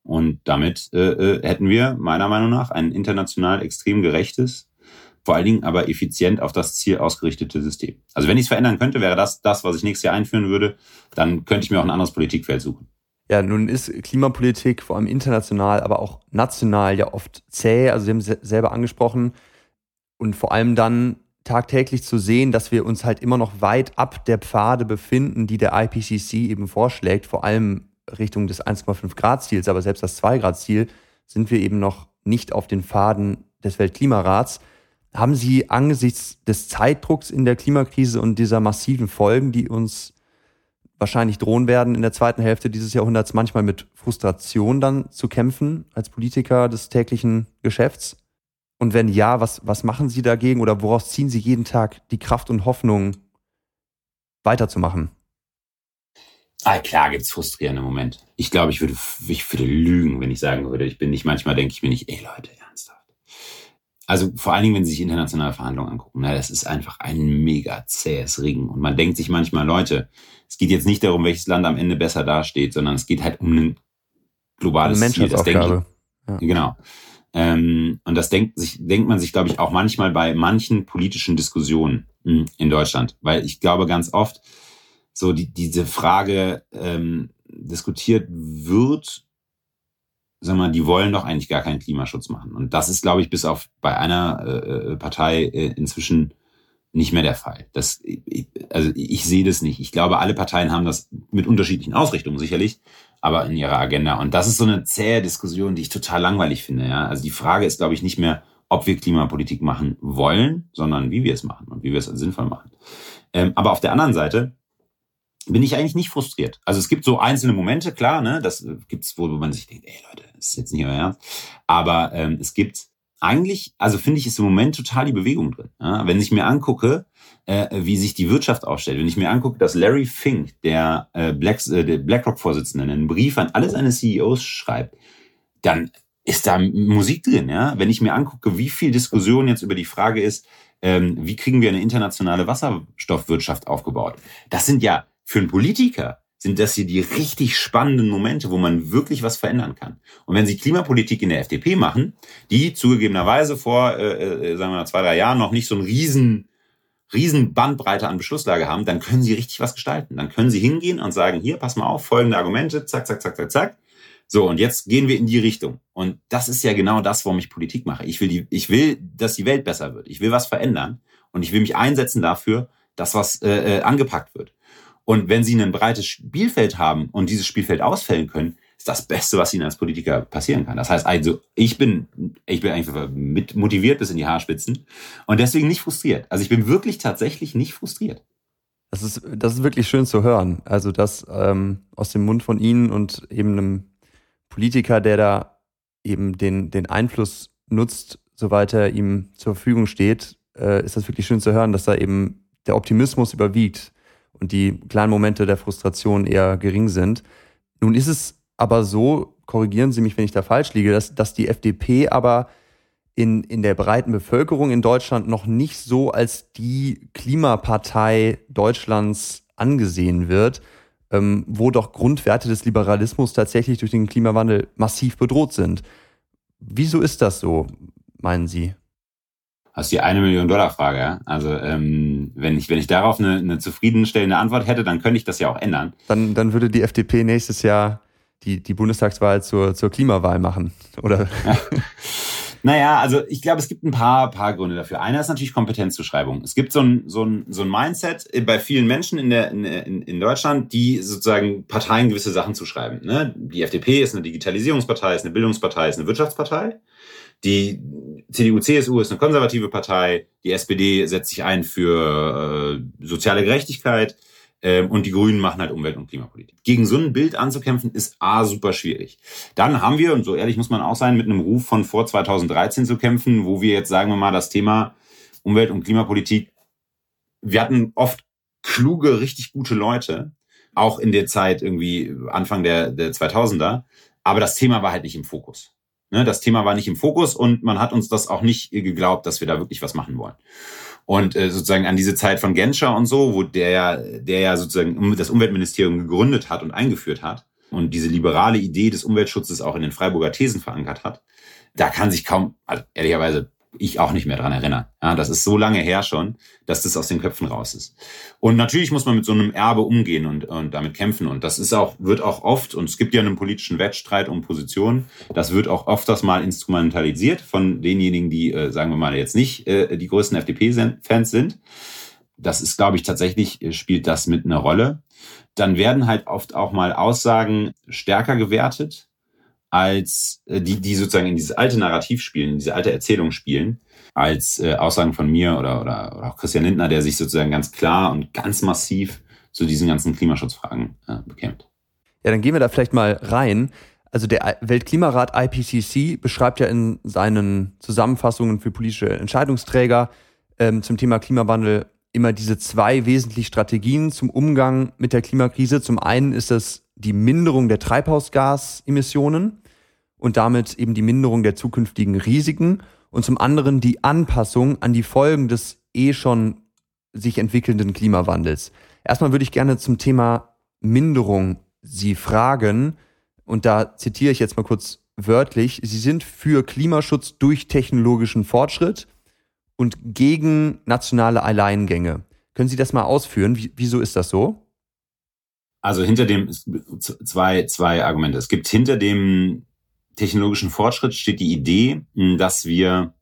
Speaker 1: Und damit äh, äh, hätten wir meiner Meinung nach ein international extrem gerechtes, vor allen Dingen aber effizient auf das Ziel ausgerichtete System. Also wenn ich es verändern könnte, wäre das das, was ich nächstes Jahr einführen würde, dann könnte ich mir auch ein anderes Politikfeld suchen.
Speaker 2: Ja, nun ist Klimapolitik vor allem international, aber auch national ja oft zäh. Also Sie haben es selber angesprochen. Und vor allem dann tagtäglich zu sehen, dass wir uns halt immer noch weit ab der Pfade befinden, die der IPCC eben vorschlägt, vor allem Richtung des 1,5 Grad Ziels, aber selbst das 2 Grad Ziel sind wir eben noch nicht auf den Pfaden des Weltklimarats. Haben Sie angesichts des Zeitdrucks in der Klimakrise und dieser massiven Folgen, die uns wahrscheinlich drohen werden in der zweiten Hälfte dieses Jahrhunderts, manchmal mit Frustration dann zu kämpfen als Politiker des täglichen Geschäfts? Und wenn ja, was, was machen Sie dagegen oder woraus ziehen Sie jeden Tag die Kraft und Hoffnung, weiterzumachen?
Speaker 1: Ah, klar gibt's frustrierende Momente. Ich glaube, ich würde, ich würde lügen, wenn ich sagen würde, ich bin nicht, manchmal denke ich mir nicht, ey Leute, ernsthaft. Also vor allen Dingen, wenn Sie sich internationale Verhandlungen angucken, na, das ist einfach ein mega zähes Ringen. Und man denkt sich manchmal, Leute, es geht jetzt nicht darum, welches Land am Ende besser dasteht, sondern es geht halt um ein globales Ziel. Das denke ich, ja. Genau. Ähm, und das denkt, sich, denkt man sich, glaube ich, auch manchmal bei manchen politischen Diskussionen hm, in Deutschland. Weil ich glaube ganz oft, so die, diese Frage ähm, diskutiert wird, sag mal, die wollen doch eigentlich gar keinen Klimaschutz machen. Und das ist, glaube ich, bis auf bei einer äh, äh Partei äh, inzwischen nicht mehr der Fall. Das, also ich sehe das nicht. Ich glaube, alle Parteien haben das mit unterschiedlichen Ausrichtungen sicherlich, aber in ihrer Agenda. Und das ist so eine zähe Diskussion, die ich total langweilig finde. Ja? Also die Frage ist, glaube ich, nicht mehr, ob wir Klimapolitik machen wollen, sondern wie wir es machen und wie wir es sinnvoll machen. Ähm, aber auf der anderen Seite bin ich eigentlich nicht frustriert. Also es gibt so einzelne Momente, klar, ne, das gibt's, wo man sich denkt, ey Leute, das ist jetzt nicht euer Ernst. Aber ähm, es gibt eigentlich, also finde ich, ist im Moment total die Bewegung drin. Ja, wenn ich mir angucke, äh, wie sich die Wirtschaft aufstellt, wenn ich mir angucke, dass Larry Fink, der, äh, Black, äh, der BlackRock-Vorsitzende, einen Brief an alle seine CEOs schreibt, dann ist da Musik drin. Ja? Wenn ich mir angucke, wie viel Diskussion jetzt über die Frage ist, ähm, wie kriegen wir eine internationale Wasserstoffwirtschaft aufgebaut? Das sind ja für einen Politiker sind das hier die richtig spannenden Momente, wo man wirklich was verändern kann. Und wenn Sie Klimapolitik in der FDP machen, die zugegebenerweise vor, äh, äh, sagen wir mal, zwei, drei Jahren noch nicht so einen riesen, riesen Bandbreite an Beschlusslage haben, dann können Sie richtig was gestalten. Dann können Sie hingehen und sagen, hier, pass mal auf, folgende Argumente, zack, zack, zack, zack, zack. So, und jetzt gehen wir in die Richtung. Und das ist ja genau das, warum ich Politik mache. Ich will, die, ich will, dass die Welt besser wird. Ich will was verändern. Und ich will mich einsetzen dafür, dass was äh, äh angepackt wird. Und wenn sie ein breites Spielfeld haben und dieses Spielfeld ausfällen können, ist das Beste, was ihnen als Politiker passieren kann. Das heißt also, ich bin, ich bin einfach mit motiviert bis in die Haarspitzen und deswegen nicht frustriert. Also ich bin wirklich tatsächlich nicht frustriert.
Speaker 2: Das ist, das ist wirklich schön zu hören. Also das ähm, aus dem Mund von Ihnen und eben einem Politiker, der da eben den, den Einfluss nutzt, soweit er ihm zur Verfügung steht, äh, ist das wirklich schön zu hören, dass da eben der Optimismus überwiegt und die kleinen Momente der Frustration eher gering sind. Nun ist es aber so, korrigieren Sie mich, wenn ich da falsch liege, dass, dass die FDP aber in, in der breiten Bevölkerung in Deutschland noch nicht so als die Klimapartei Deutschlands angesehen wird, ähm, wo doch Grundwerte des Liberalismus tatsächlich durch den Klimawandel massiv bedroht sind. Wieso ist das so, meinen Sie?
Speaker 1: Hast die eine Million Dollar Frage. Ja? Also ähm, wenn ich wenn ich darauf eine, eine zufriedenstellende Antwort hätte, dann könnte ich das ja auch ändern.
Speaker 2: Dann dann würde die FDP nächstes Jahr die die Bundestagswahl zur zur Klimawahl machen, oder?
Speaker 1: Ja. Naja, also ich glaube, es gibt ein paar, paar Gründe dafür. Einer ist natürlich Kompetenzzuschreibung. Es gibt so ein, so ein, so ein Mindset bei vielen Menschen in, der, in, in Deutschland, die sozusagen Parteien gewisse Sachen zuschreiben. Ne? Die FDP ist eine Digitalisierungspartei, ist eine Bildungspartei, ist eine Wirtschaftspartei. Die CDU, CSU ist eine konservative Partei. Die SPD setzt sich ein für äh, soziale Gerechtigkeit. Ähm, und die Grünen machen halt Umwelt- und Klimapolitik. Gegen so ein Bild anzukämpfen, ist A, super schwierig. Dann haben wir, und so ehrlich muss man auch sein, mit einem Ruf von vor 2013 zu kämpfen, wo wir jetzt, sagen wir mal, das Thema Umwelt- und Klimapolitik, wir hatten oft kluge, richtig gute Leute, auch in der Zeit irgendwie Anfang der, der 2000er, aber das Thema war halt nicht im Fokus. Ne, das Thema war nicht im Fokus und man hat uns das auch nicht geglaubt, dass wir da wirklich was machen wollen. Und äh, sozusagen an diese Zeit von Genscher und so, wo der, der ja sozusagen das Umweltministerium gegründet hat und eingeführt hat und diese liberale Idee des Umweltschutzes auch in den Freiburger Thesen verankert hat, da kann sich kaum, also ehrlicherweise ich auch nicht mehr dran erinnern. Ja, das ist so lange her schon, dass das aus den Köpfen raus ist. Und natürlich muss man mit so einem Erbe umgehen und, und damit kämpfen. Und das ist auch, wird auch oft, und es gibt ja einen politischen Wettstreit um Positionen, das wird auch oft das mal instrumentalisiert von denjenigen, die, äh, sagen wir mal, jetzt nicht äh, die größten FDP-Fans sind. Das ist, glaube ich, tatsächlich äh, spielt das mit einer Rolle. Dann werden halt oft auch mal Aussagen stärker gewertet als äh, die, die sozusagen in dieses alte Narrativ spielen, in diese alte Erzählung spielen, als äh, Aussagen von mir oder, oder, oder auch Christian Lindner, der sich sozusagen ganz klar und ganz massiv zu diesen ganzen Klimaschutzfragen äh, bekämpft.
Speaker 2: Ja, dann gehen wir da vielleicht mal rein. Also der Weltklimarat IPCC beschreibt ja in seinen Zusammenfassungen für politische Entscheidungsträger ähm, zum Thema Klimawandel immer diese zwei wesentlichen Strategien zum Umgang mit der Klimakrise. Zum einen ist das die Minderung der Treibhausgasemissionen und damit eben die Minderung der zukünftigen Risiken und zum anderen die Anpassung an die Folgen des eh schon sich entwickelnden Klimawandels. Erstmal würde ich gerne zum Thema Minderung Sie fragen und da zitiere ich jetzt mal kurz wörtlich, Sie sind für Klimaschutz durch technologischen Fortschritt und gegen nationale Alleingänge. Können Sie das mal ausführen? wieso ist das so?
Speaker 1: Also hinter dem zwei, zwei Argumente. Es gibt hinter dem technologischen Fortschritt steht die Idee, dass wir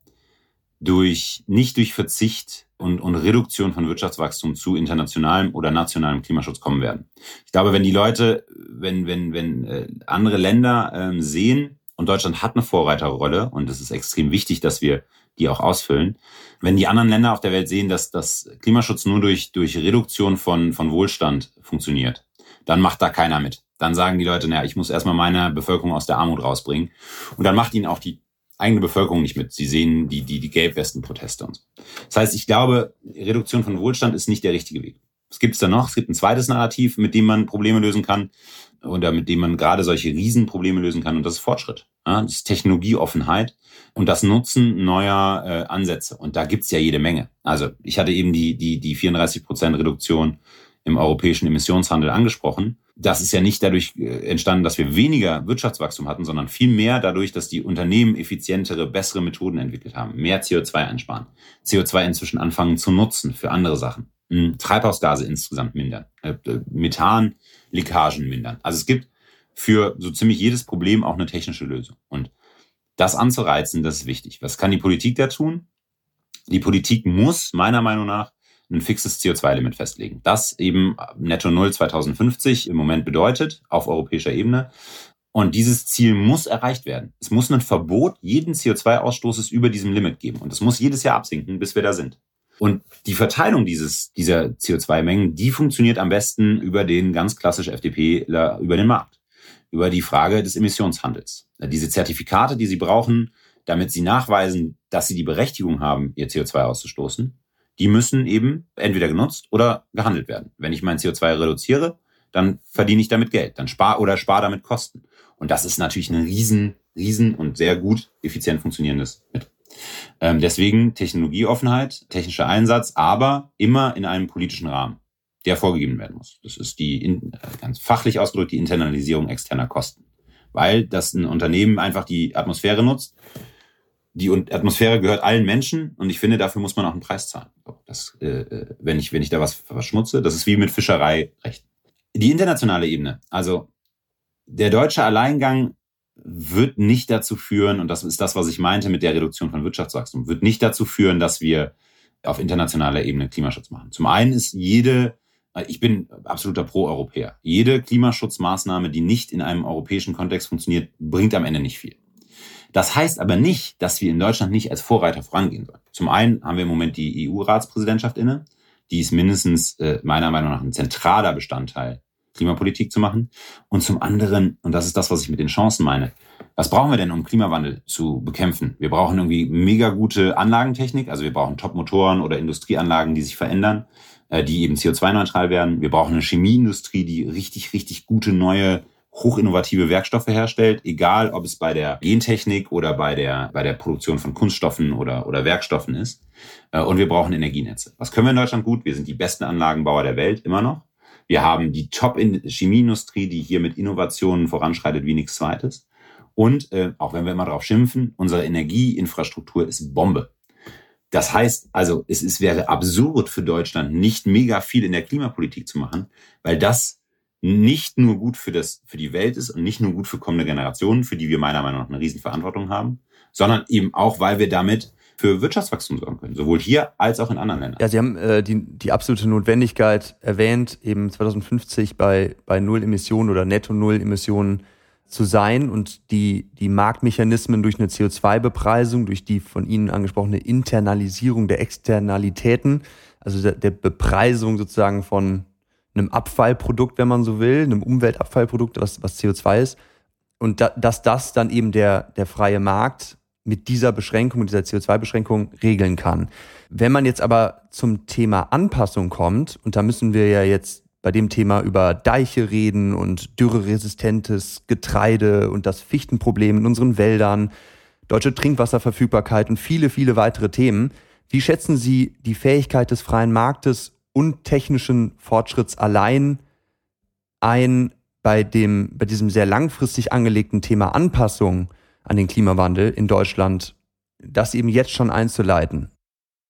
Speaker 1: durch, nicht durch Verzicht und, und Reduktion von Wirtschaftswachstum zu internationalem oder nationalem Klimaschutz kommen werden. Ich glaube, wenn die Leute, wenn, wenn, wenn äh, andere Länder ähm, sehen, und Deutschland hat eine Vorreiterrolle, und es ist extrem wichtig, dass wir die auch ausfüllen. Wenn die anderen Länder auf der Welt sehen, dass das Klimaschutz nur durch, durch Reduktion von, von Wohlstand funktioniert, dann macht da keiner mit. Dann sagen die Leute, naja, ich muss erstmal meine Bevölkerung aus der Armut rausbringen. Und dann macht ihnen auch die eigene Bevölkerung nicht mit. Sie sehen die, die, die Gelbwesten-Proteste und so. Das heißt, ich glaube, Reduktion von Wohlstand ist nicht der richtige Weg. Was gibt es da noch? Es gibt ein zweites Narrativ, mit dem man Probleme lösen kann oder mit dem man gerade solche Riesenprobleme lösen kann und das ist Fortschritt. Das ist Technologieoffenheit und das Nutzen neuer äh, Ansätze. Und da gibt's ja jede Menge. Also ich hatte eben die, die, die 34 Prozent Reduktion im europäischen Emissionshandel angesprochen. Das ist ja nicht dadurch äh, entstanden, dass wir weniger Wirtschaftswachstum hatten, sondern vielmehr dadurch, dass die Unternehmen effizientere, bessere Methoden entwickelt haben, mehr CO2 einsparen, CO2 inzwischen anfangen zu nutzen für andere Sachen, hm, Treibhausgase insgesamt mindern, äh, Methanleckagen mindern. Also es gibt für so ziemlich jedes Problem auch eine technische Lösung. Und das anzureizen, das ist wichtig. Was kann die Politik da tun? Die Politik muss meiner Meinung nach ein fixes CO2-Limit festlegen. Das eben Netto Null 2050 im Moment bedeutet auf europäischer Ebene. Und dieses Ziel muss erreicht werden. Es muss ein Verbot jeden CO2-Ausstoßes über diesem Limit geben. Und es muss jedes Jahr absinken, bis wir da sind. Und die Verteilung dieses, dieser CO2-Mengen, die funktioniert am besten über den ganz klassisch FDP, über den Markt. Über die Frage des Emissionshandels. Diese Zertifikate, die Sie brauchen, damit Sie nachweisen, dass Sie die Berechtigung haben, Ihr CO2 auszustoßen, die müssen eben entweder genutzt oder gehandelt werden. Wenn ich mein CO2 reduziere, dann verdiene ich damit Geld, dann spare oder spare damit Kosten. Und das ist natürlich ein riesen, riesen und sehr gut effizient funktionierendes Mittel. Ähm, deswegen Technologieoffenheit, technischer Einsatz, aber immer in einem politischen Rahmen, der vorgegeben werden muss. Das ist die, in, ganz fachlich ausgedrückt, die Internalisierung externer Kosten. Weil das ein Unternehmen einfach die Atmosphäre nutzt die Atmosphäre gehört allen Menschen und ich finde, dafür muss man auch einen Preis zahlen. Das, äh, äh, wenn, ich, wenn ich da was verschmutze, das ist wie mit Fischereirecht. Die internationale Ebene, also der deutsche Alleingang wird nicht dazu führen, und das ist das, was ich meinte mit der Reduktion von Wirtschaftswachstum, wird nicht dazu führen, dass wir auf internationaler Ebene Klimaschutz machen. Zum einen ist jede, ich bin absoluter Pro-Europäer, jede Klimaschutzmaßnahme, die nicht in einem europäischen Kontext funktioniert, bringt am Ende nicht viel. Das heißt aber nicht, dass wir in Deutschland nicht als Vorreiter vorangehen sollen. Zum einen haben wir im Moment die EU-Ratspräsidentschaft inne. Die ist mindestens äh, meiner Meinung nach ein zentraler Bestandteil, Klimapolitik zu machen. Und zum anderen, und das ist das, was ich mit den Chancen meine, was brauchen wir denn, um Klimawandel zu bekämpfen? Wir brauchen irgendwie mega gute Anlagentechnik, also wir brauchen Top-Motoren oder Industrieanlagen, die sich verändern, äh, die eben CO2-neutral werden. Wir brauchen eine Chemieindustrie, die richtig, richtig gute neue hochinnovative Werkstoffe herstellt, egal ob es bei der Gentechnik oder bei der, bei der Produktion von Kunststoffen oder, oder Werkstoffen ist. Äh, und wir brauchen Energienetze. Was können wir in Deutschland gut? Wir sind die besten Anlagenbauer der Welt immer noch. Wir haben die Top-Chemieindustrie, die hier mit Innovationen voranschreitet wie nichts Zweites. Und äh, auch wenn wir immer drauf schimpfen, unsere Energieinfrastruktur ist Bombe. Das heißt also, es ist, wäre absurd für Deutschland, nicht mega viel in der Klimapolitik zu machen, weil das nicht nur gut für, das, für die Welt ist und nicht nur gut für kommende Generationen, für die wir meiner Meinung nach eine Riesenverantwortung haben, sondern eben auch, weil wir damit für Wirtschaftswachstum sorgen können, sowohl hier als auch in anderen Ländern.
Speaker 2: Ja, Sie haben äh, die, die absolute Notwendigkeit erwähnt, eben 2050 bei, bei Null Emissionen oder Netto Null Emissionen zu sein und die, die Marktmechanismen durch eine CO2-Bepreisung, durch die von Ihnen angesprochene Internalisierung der Externalitäten, also der, der Bepreisung sozusagen von einem Abfallprodukt, wenn man so will, einem Umweltabfallprodukt, was, was CO2 ist. Und da, dass das dann eben der, der freie Markt mit dieser Beschränkung, mit dieser CO2-Beschränkung regeln kann. Wenn man jetzt aber zum Thema Anpassung kommt, und da müssen wir ja jetzt bei dem Thema über Deiche reden und dürreresistentes Getreide und das Fichtenproblem in unseren Wäldern, deutsche Trinkwasserverfügbarkeit und viele, viele weitere Themen. Wie schätzen Sie die Fähigkeit des freien Marktes und technischen Fortschritts allein ein bei dem, bei diesem sehr langfristig angelegten Thema Anpassung an den Klimawandel in Deutschland, das eben jetzt schon einzuleiten?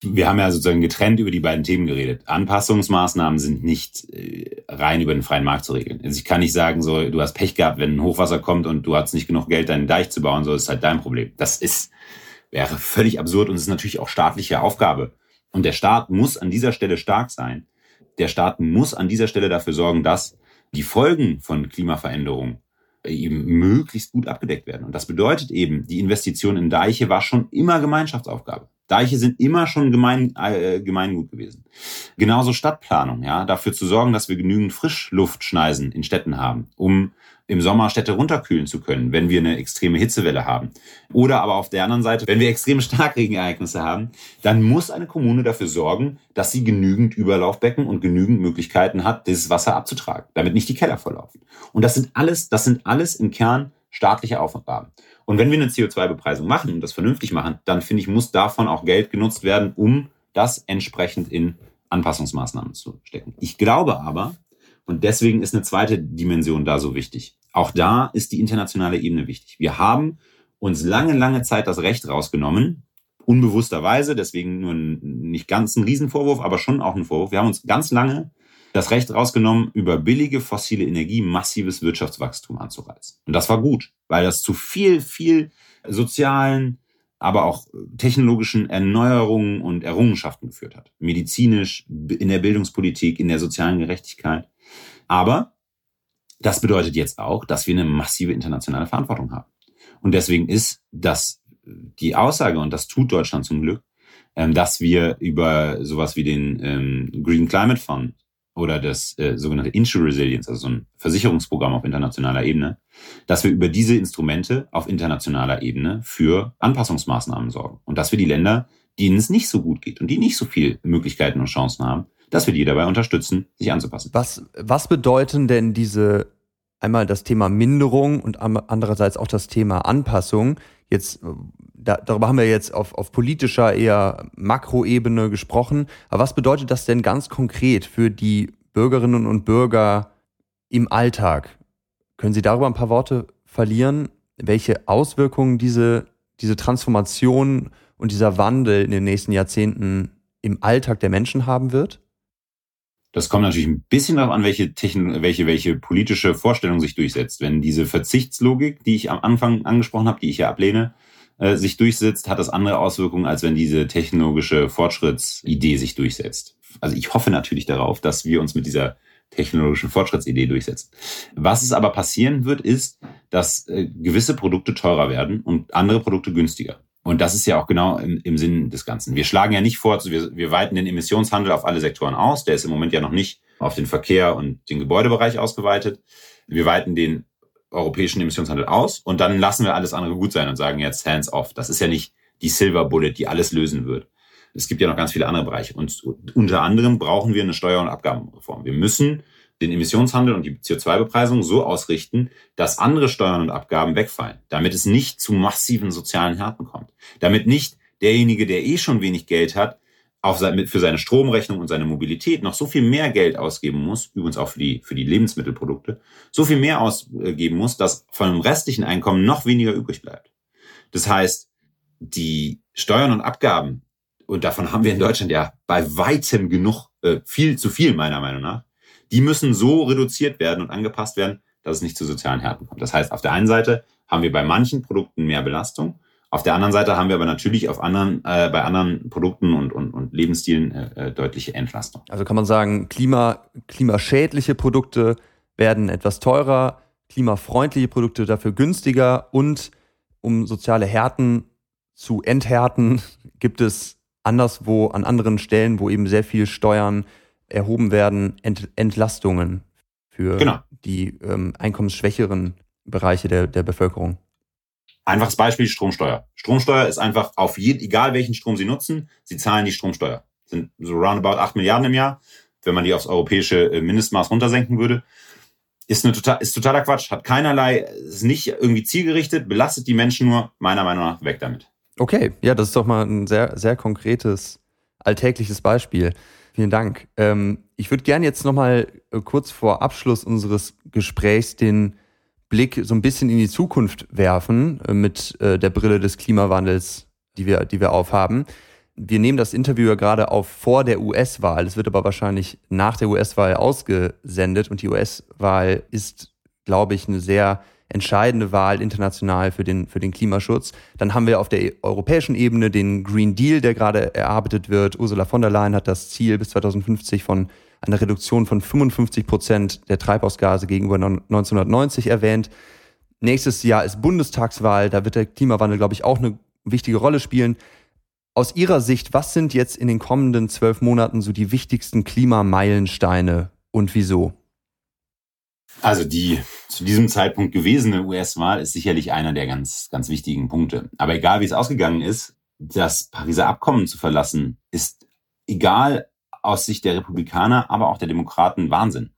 Speaker 1: Wir haben ja sozusagen getrennt über die beiden Themen geredet. Anpassungsmaßnahmen sind nicht äh, rein über den freien Markt zu regeln. Also ich kann nicht sagen, so, du hast Pech gehabt, wenn ein Hochwasser kommt und du hast nicht genug Geld, deinen Deich zu bauen, so ist halt dein Problem. Das ist, wäre völlig absurd und ist natürlich auch staatliche Aufgabe und der Staat muss an dieser Stelle stark sein. Der Staat muss an dieser Stelle dafür sorgen, dass die Folgen von Klimaveränderungen eben möglichst gut abgedeckt werden. Und das bedeutet eben, die Investition in Deiche war schon immer Gemeinschaftsaufgabe. Deiche sind immer schon gemein, äh, Gemeingut gewesen. Genauso Stadtplanung, ja, dafür zu sorgen, dass wir genügend Frischluftschneisen in Städten haben, um im Sommer Städte runterkühlen zu können, wenn wir eine extreme Hitzewelle haben. Oder aber auf der anderen Seite, wenn wir extreme Starkregenereignisse haben, dann muss eine Kommune dafür sorgen, dass sie genügend Überlaufbecken und genügend Möglichkeiten hat, dieses Wasser abzutragen, damit nicht die Keller volllaufen. Und das sind alles, das sind alles im Kern staatliche Aufgaben. Und wenn wir eine CO2-Bepreisung machen und das vernünftig machen, dann finde ich, muss davon auch Geld genutzt werden, um das entsprechend in Anpassungsmaßnahmen zu stecken. Ich glaube aber, und deswegen ist eine zweite Dimension da so wichtig. Auch da ist die internationale Ebene wichtig. Wir haben uns lange, lange Zeit das Recht rausgenommen, unbewussterweise, deswegen nur nicht ganz ein Riesenvorwurf, aber schon auch ein Vorwurf. Wir haben uns ganz lange das Recht rausgenommen, über billige fossile Energie massives Wirtschaftswachstum anzureizen. Und das war gut, weil das zu viel, viel sozialen, aber auch technologischen Erneuerungen und Errungenschaften geführt hat. Medizinisch, in der Bildungspolitik, in der sozialen Gerechtigkeit. Aber das bedeutet jetzt auch, dass wir eine massive internationale Verantwortung haben. Und deswegen ist das die Aussage, und das tut Deutschland zum Glück, ähm, dass wir über sowas wie den ähm, Green Climate Fund oder das äh, sogenannte Insure Resilience, also so ein Versicherungsprogramm auf internationaler Ebene, dass wir über diese Instrumente auf internationaler Ebene für Anpassungsmaßnahmen sorgen. Und dass wir die Länder, denen es nicht so gut geht und die nicht so viel Möglichkeiten und Chancen haben, dass wir die dabei unterstützen, sich anzupassen.
Speaker 2: Was, was bedeuten denn diese, einmal das Thema Minderung und andererseits auch das Thema Anpassung? Jetzt, da, darüber haben wir jetzt auf, auf politischer, eher Makroebene gesprochen. Aber was bedeutet das denn ganz konkret für die Bürgerinnen und Bürger im Alltag? Können Sie darüber ein paar Worte verlieren, welche Auswirkungen diese, diese Transformation und dieser Wandel in den nächsten Jahrzehnten im Alltag der Menschen haben wird?
Speaker 1: Das kommt natürlich ein bisschen darauf an, welche, Techn welche, welche politische Vorstellung sich durchsetzt. Wenn diese Verzichtslogik, die ich am Anfang angesprochen habe, die ich ja ablehne, äh, sich durchsetzt, hat das andere Auswirkungen, als wenn diese technologische Fortschrittsidee sich durchsetzt. Also ich hoffe natürlich darauf, dass wir uns mit dieser technologischen Fortschrittsidee durchsetzen. Was es aber passieren wird, ist, dass äh, gewisse Produkte teurer werden und andere Produkte günstiger. Und das ist ja auch genau im, im Sinn des Ganzen. Wir schlagen ja nicht vor, wir, wir weiten den Emissionshandel auf alle Sektoren aus. Der ist im Moment ja noch nicht auf den Verkehr und den Gebäudebereich ausgeweitet. Wir weiten den europäischen Emissionshandel aus und dann lassen wir alles andere gut sein und sagen jetzt hands off. Das ist ja nicht die Silver Bullet, die alles lösen wird. Es gibt ja noch ganz viele andere Bereiche. Und unter anderem brauchen wir eine Steuer- und Abgabenreform. Wir müssen den Emissionshandel und die CO2-Bepreisung so ausrichten, dass andere Steuern und Abgaben wegfallen, damit es nicht zu massiven sozialen Härten kommt, damit nicht derjenige, der eh schon wenig Geld hat, sein, für seine Stromrechnung und seine Mobilität noch so viel mehr Geld ausgeben muss, übrigens auch für die, für die Lebensmittelprodukte, so viel mehr ausgeben muss, dass von dem restlichen Einkommen noch weniger übrig bleibt. Das heißt, die Steuern und Abgaben, und davon haben wir in Deutschland ja bei weitem genug, äh, viel zu viel meiner Meinung nach, die müssen so reduziert werden und angepasst werden, dass es nicht zu sozialen Härten kommt. Das heißt, auf der einen Seite haben wir bei manchen Produkten mehr Belastung, auf der anderen Seite haben wir aber natürlich auf anderen, äh, bei anderen Produkten und, und, und Lebensstilen äh, äh, deutliche Entlastung.
Speaker 2: Also kann man sagen, Klima, klimaschädliche Produkte werden etwas teurer, klimafreundliche Produkte dafür günstiger und um soziale Härten zu enthärten, gibt es anderswo an anderen Stellen, wo eben sehr viel Steuern erhoben werden Ent Entlastungen für genau. die ähm, einkommensschwächeren Bereiche der, der Bevölkerung.
Speaker 1: Einfaches Beispiel, Stromsteuer. Stromsteuer ist einfach auf jeden, egal welchen Strom Sie nutzen, Sie zahlen die Stromsteuer. Das sind so roundabout 8 Milliarden im Jahr. Wenn man die aufs europäische äh, Mindestmaß runtersenken würde, ist, eine total, ist totaler Quatsch, hat keinerlei, ist nicht irgendwie zielgerichtet, belastet die Menschen nur, meiner Meinung nach, weg damit.
Speaker 2: Okay, ja, das ist doch mal ein sehr, sehr konkretes, alltägliches Beispiel. Vielen Dank. Ähm, ich würde gerne jetzt nochmal äh, kurz vor Abschluss unseres Gesprächs den Blick so ein bisschen in die Zukunft werfen äh, mit äh, der Brille des Klimawandels, die wir, die wir aufhaben. Wir nehmen das Interview ja gerade auf vor der US-Wahl. Es wird aber wahrscheinlich nach der US-Wahl ausgesendet und die US-Wahl ist, glaube ich, eine sehr entscheidende Wahl international für den, für den Klimaschutz. Dann haben wir auf der europäischen Ebene den Green Deal, der gerade erarbeitet wird. Ursula von der Leyen hat das Ziel bis 2050 von einer Reduktion von 55 Prozent der Treibhausgase gegenüber 1990 erwähnt. Nächstes Jahr ist Bundestagswahl, da wird der Klimawandel, glaube ich, auch eine wichtige Rolle spielen. Aus Ihrer Sicht, was sind jetzt in den kommenden zwölf Monaten so die wichtigsten Klimameilensteine und wieso?
Speaker 1: Also die zu diesem Zeitpunkt gewesene US-Wahl ist sicherlich einer der ganz, ganz wichtigen Punkte. Aber egal wie es ausgegangen ist, das Pariser Abkommen zu verlassen, ist egal aus Sicht der Republikaner, aber auch der Demokraten Wahnsinn.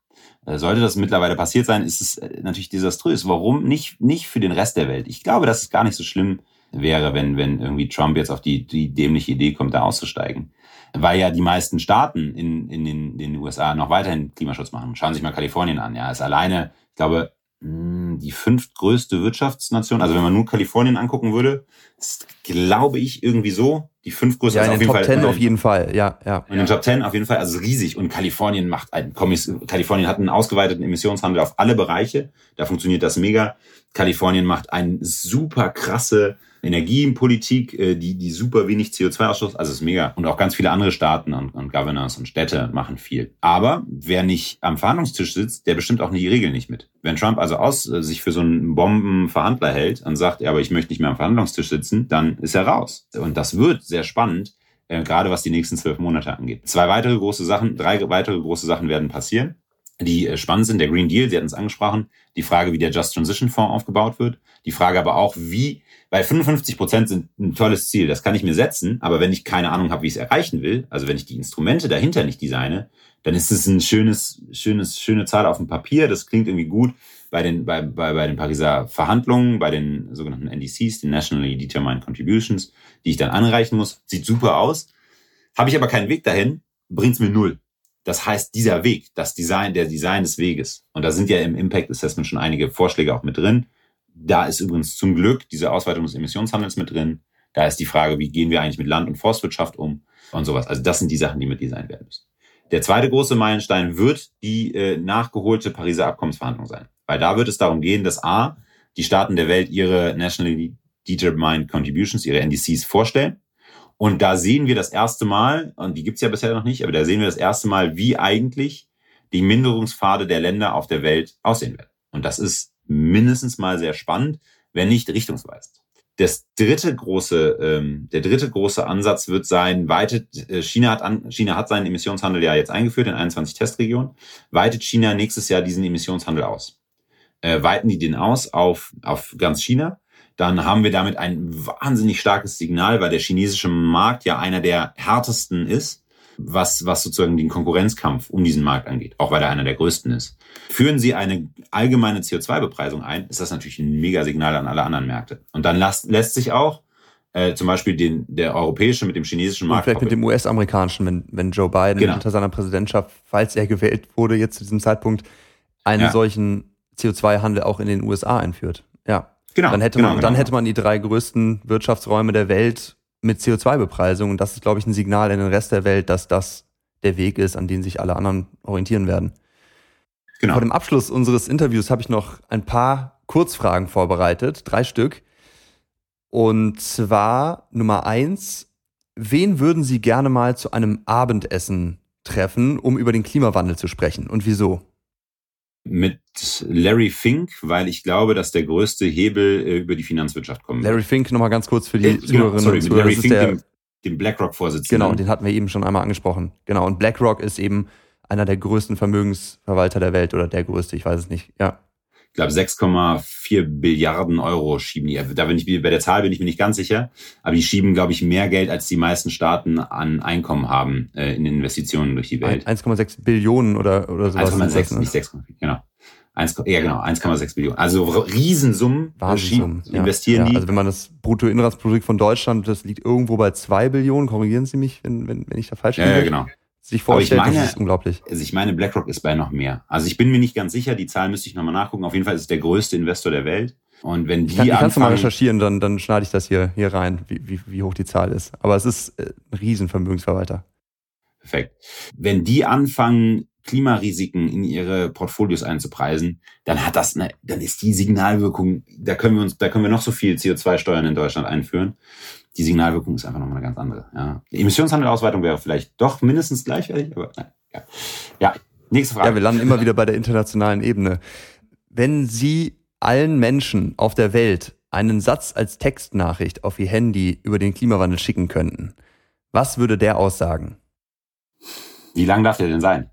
Speaker 1: Äh, sollte das mittlerweile passiert sein, ist es äh, natürlich desaströs. Warum nicht, nicht für den Rest der Welt? Ich glaube, dass es gar nicht so schlimm wäre, wenn, wenn irgendwie Trump jetzt auf die, die dämliche Idee kommt, da auszusteigen. Weil ja die meisten Staaten in, in den, den USA noch weiterhin Klimaschutz machen. Schauen Sie sich mal Kalifornien an. Ja, ist alleine, ich glaube, hm, die fünftgrößte Wirtschaftsnation. Also wenn man nur Kalifornien angucken würde, ist, glaube ich, irgendwie so. Die fünftgrößte
Speaker 2: ja, in
Speaker 1: auf
Speaker 2: den
Speaker 1: jeden
Speaker 2: Top
Speaker 1: Fall.
Speaker 2: 10 auf jeden Fall, ja, ja.
Speaker 1: In den Top 10 auf jeden Fall, also riesig. Und Kalifornien macht einen Kalifornien hat einen ausgeweiteten Emissionshandel auf alle Bereiche. Da funktioniert das mega. Kalifornien macht eine super krasse Energiepolitik, äh, die, die super wenig CO2-Ausstoß, also ist mega. Und auch ganz viele andere Staaten und, und Governors und Städte machen viel. Aber wer nicht am Verhandlungstisch sitzt, der bestimmt auch die Regeln nicht mit. Wenn Trump also aus, äh, sich für so einen Bombenverhandler hält und sagt, ja, aber ich möchte nicht mehr am Verhandlungstisch sitzen, dann ist er raus. Und das wird sehr spannend, äh, gerade was die nächsten zwölf Monate angeht. Zwei weitere große Sachen, drei weitere große Sachen werden passieren die äh, spannend sind. Der Green Deal, Sie hatten es angesprochen, die Frage, wie der Just Transition Fonds aufgebaut wird, die Frage aber auch, wie, weil 55 Prozent sind ein tolles Ziel, das kann ich mir setzen, aber wenn ich keine Ahnung habe, wie ich es erreichen will, also wenn ich die Instrumente dahinter nicht designe, dann ist es ein schönes, schönes, schöne Zahl auf dem Papier, das klingt irgendwie gut bei den, bei, bei, bei den Pariser Verhandlungen, bei den sogenannten NDCs, den Nationally Determined Contributions, die ich dann anreichen muss, sieht super aus. Habe ich aber keinen Weg dahin, bringt's mir null. Das heißt, dieser Weg, das Design, der Design des Weges. Und da sind ja im Impact Assessment schon einige Vorschläge auch mit drin. Da ist übrigens zum Glück diese Ausweitung des Emissionshandels mit drin. Da ist die Frage, wie gehen wir eigentlich mit Land- und Forstwirtschaft um und sowas. Also das sind die Sachen, die mit designt werden müssen. Der zweite große Meilenstein wird die äh, nachgeholte Pariser Abkommensverhandlung sein. Weil da wird es darum gehen, dass A, die Staaten der Welt ihre Nationally Determined Contributions, ihre NDCs vorstellen und da sehen wir das erste Mal, und die gibt's ja bisher noch nicht, aber da sehen wir das erste Mal, wie eigentlich die Minderungspfade der Länder auf der Welt aussehen werden. Und das ist mindestens mal sehr spannend, wenn nicht richtungsweisend. Das dritte große, ähm, der dritte große Ansatz wird sein, weitet, äh, China hat, an, China hat seinen Emissionshandel ja jetzt eingeführt in 21 Testregionen, weitet China nächstes Jahr diesen Emissionshandel aus. Äh, weiten die den aus auf, auf ganz China dann haben wir damit ein wahnsinnig starkes Signal, weil der chinesische Markt ja einer der härtesten ist, was, was sozusagen den Konkurrenzkampf um diesen Markt angeht, auch weil er einer der größten ist. Führen Sie eine allgemeine CO2-Bepreisung ein, ist das natürlich ein Mega-Signal an alle anderen Märkte. Und dann lässt, lässt sich auch äh, zum Beispiel den, der europäische mit dem chinesischen Markt.
Speaker 2: Und vielleicht mit dem US-amerikanischen, wenn, wenn Joe Biden
Speaker 1: Genau.
Speaker 2: unter seiner Präsidentschaft, falls er gewählt wurde, jetzt zu diesem Zeitpunkt, einen
Speaker 1: Ja.
Speaker 2: solchen CO2-Handel auch in den USA einführt. Ja.
Speaker 1: Genau,
Speaker 2: dann hätte
Speaker 1: genau,
Speaker 2: man, dann
Speaker 1: genau.
Speaker 2: hätte man die drei größten Wirtschaftsräume der Welt mit CO2-Bepreisung. Und das ist, glaube ich, ein Signal in den Rest der Welt, dass das der Weg ist, an den sich alle anderen orientieren werden.
Speaker 1: Genau.
Speaker 2: Vor dem Abschluss unseres Interviews habe ich noch ein paar Kurzfragen vorbereitet, drei Stück. Und zwar Nummer eins, wen würden Sie gerne mal zu einem Abendessen treffen, um über den Klimawandel zu sprechen und wieso?
Speaker 1: Mit Larry Fink, weil ich glaube, dass der größte Hebel äh, über die Finanzwirtschaft kommen
Speaker 2: Larry Fink nochmal ganz kurz für die
Speaker 1: Äh, genau,
Speaker 2: Zuhörerinnen
Speaker 1: sorry,
Speaker 2: und Zuhörer.
Speaker 1: Larry Fink,
Speaker 2: der,
Speaker 1: dem, dem BlackRock-Vorsitzenden.
Speaker 2: genau, den hatten wir eben schon einmal angesprochen. Genau, und BlackRock ist eben einer der größten Vermögensverwalter der Welt oder der größte, ich weiß es nicht. Ja.
Speaker 1: Ich glaube 6,4 Billiarden Euro schieben die. Da bin ich bei der Zahl bin ich mir nicht ganz sicher, aber die schieben glaube ich mehr Geld als die meisten Staaten an Einkommen haben äh, in Investitionen durch die Welt.
Speaker 2: 1,6 Billionen oder, oder sowas. sind das,
Speaker 1: 1,6,
Speaker 2: ne?
Speaker 1: nicht 6,4, genau. 1, ja genau, 1,6 Billionen. Also Riesensummen äh,
Speaker 2: Wahnsinnssummen.
Speaker 1: schieben, investieren
Speaker 2: ja.
Speaker 1: die.
Speaker 2: Also wenn man das Bruttoinlandsprodukt von Deutschland, das liegt irgendwo bei 2 Billionen, korrigieren Sie mich, wenn, wenn, wenn ich da falsch
Speaker 1: ja,
Speaker 2: liege,
Speaker 1: ja, genau.
Speaker 2: Sich vorstellt,
Speaker 1: meine-
Speaker 2: das ist unglaublich.
Speaker 1: Also ich meine, BlackRock ist bei noch mehr. Also ich bin mir nicht ganz sicher, die Zahl müsste ich nochmal nachgucken. Auf jeden Fall ist es der größte Investor der Welt. Und wenn die
Speaker 2: Ich kann, ich kannst du mal
Speaker 1: anfangen,
Speaker 2: recherchieren, dann, dann schneide ich das hier, hier rein, wie, wie, wie hoch die Zahl ist. Aber es ist äh, ein Riesenvermögensverwalter.
Speaker 1: Perfekt. Wenn die anfangen, Klimarisiken in ihre Portfolios einzupreisen, dann hat das eine, dann ist die Signalwirkung, da können wir uns, da können wir noch so viel CO2-Steuern in Deutschland einführen. Die Signalwirkung ist einfach nochmal eine ganz andere. Ja. Die Emissionshandelausweitung wäre vielleicht doch mindestens gleichwertig, aber nein, ja. Ja, nächste Frage.
Speaker 2: Ja, wir landen immer wieder bei der internationalen Ebene. Wenn Sie allen Menschen auf der Welt einen Satz als Textnachricht auf Ihr Handy über den Klimawandel schicken könnten, was würde der aussagen?
Speaker 1: Wie lang darf der denn sein?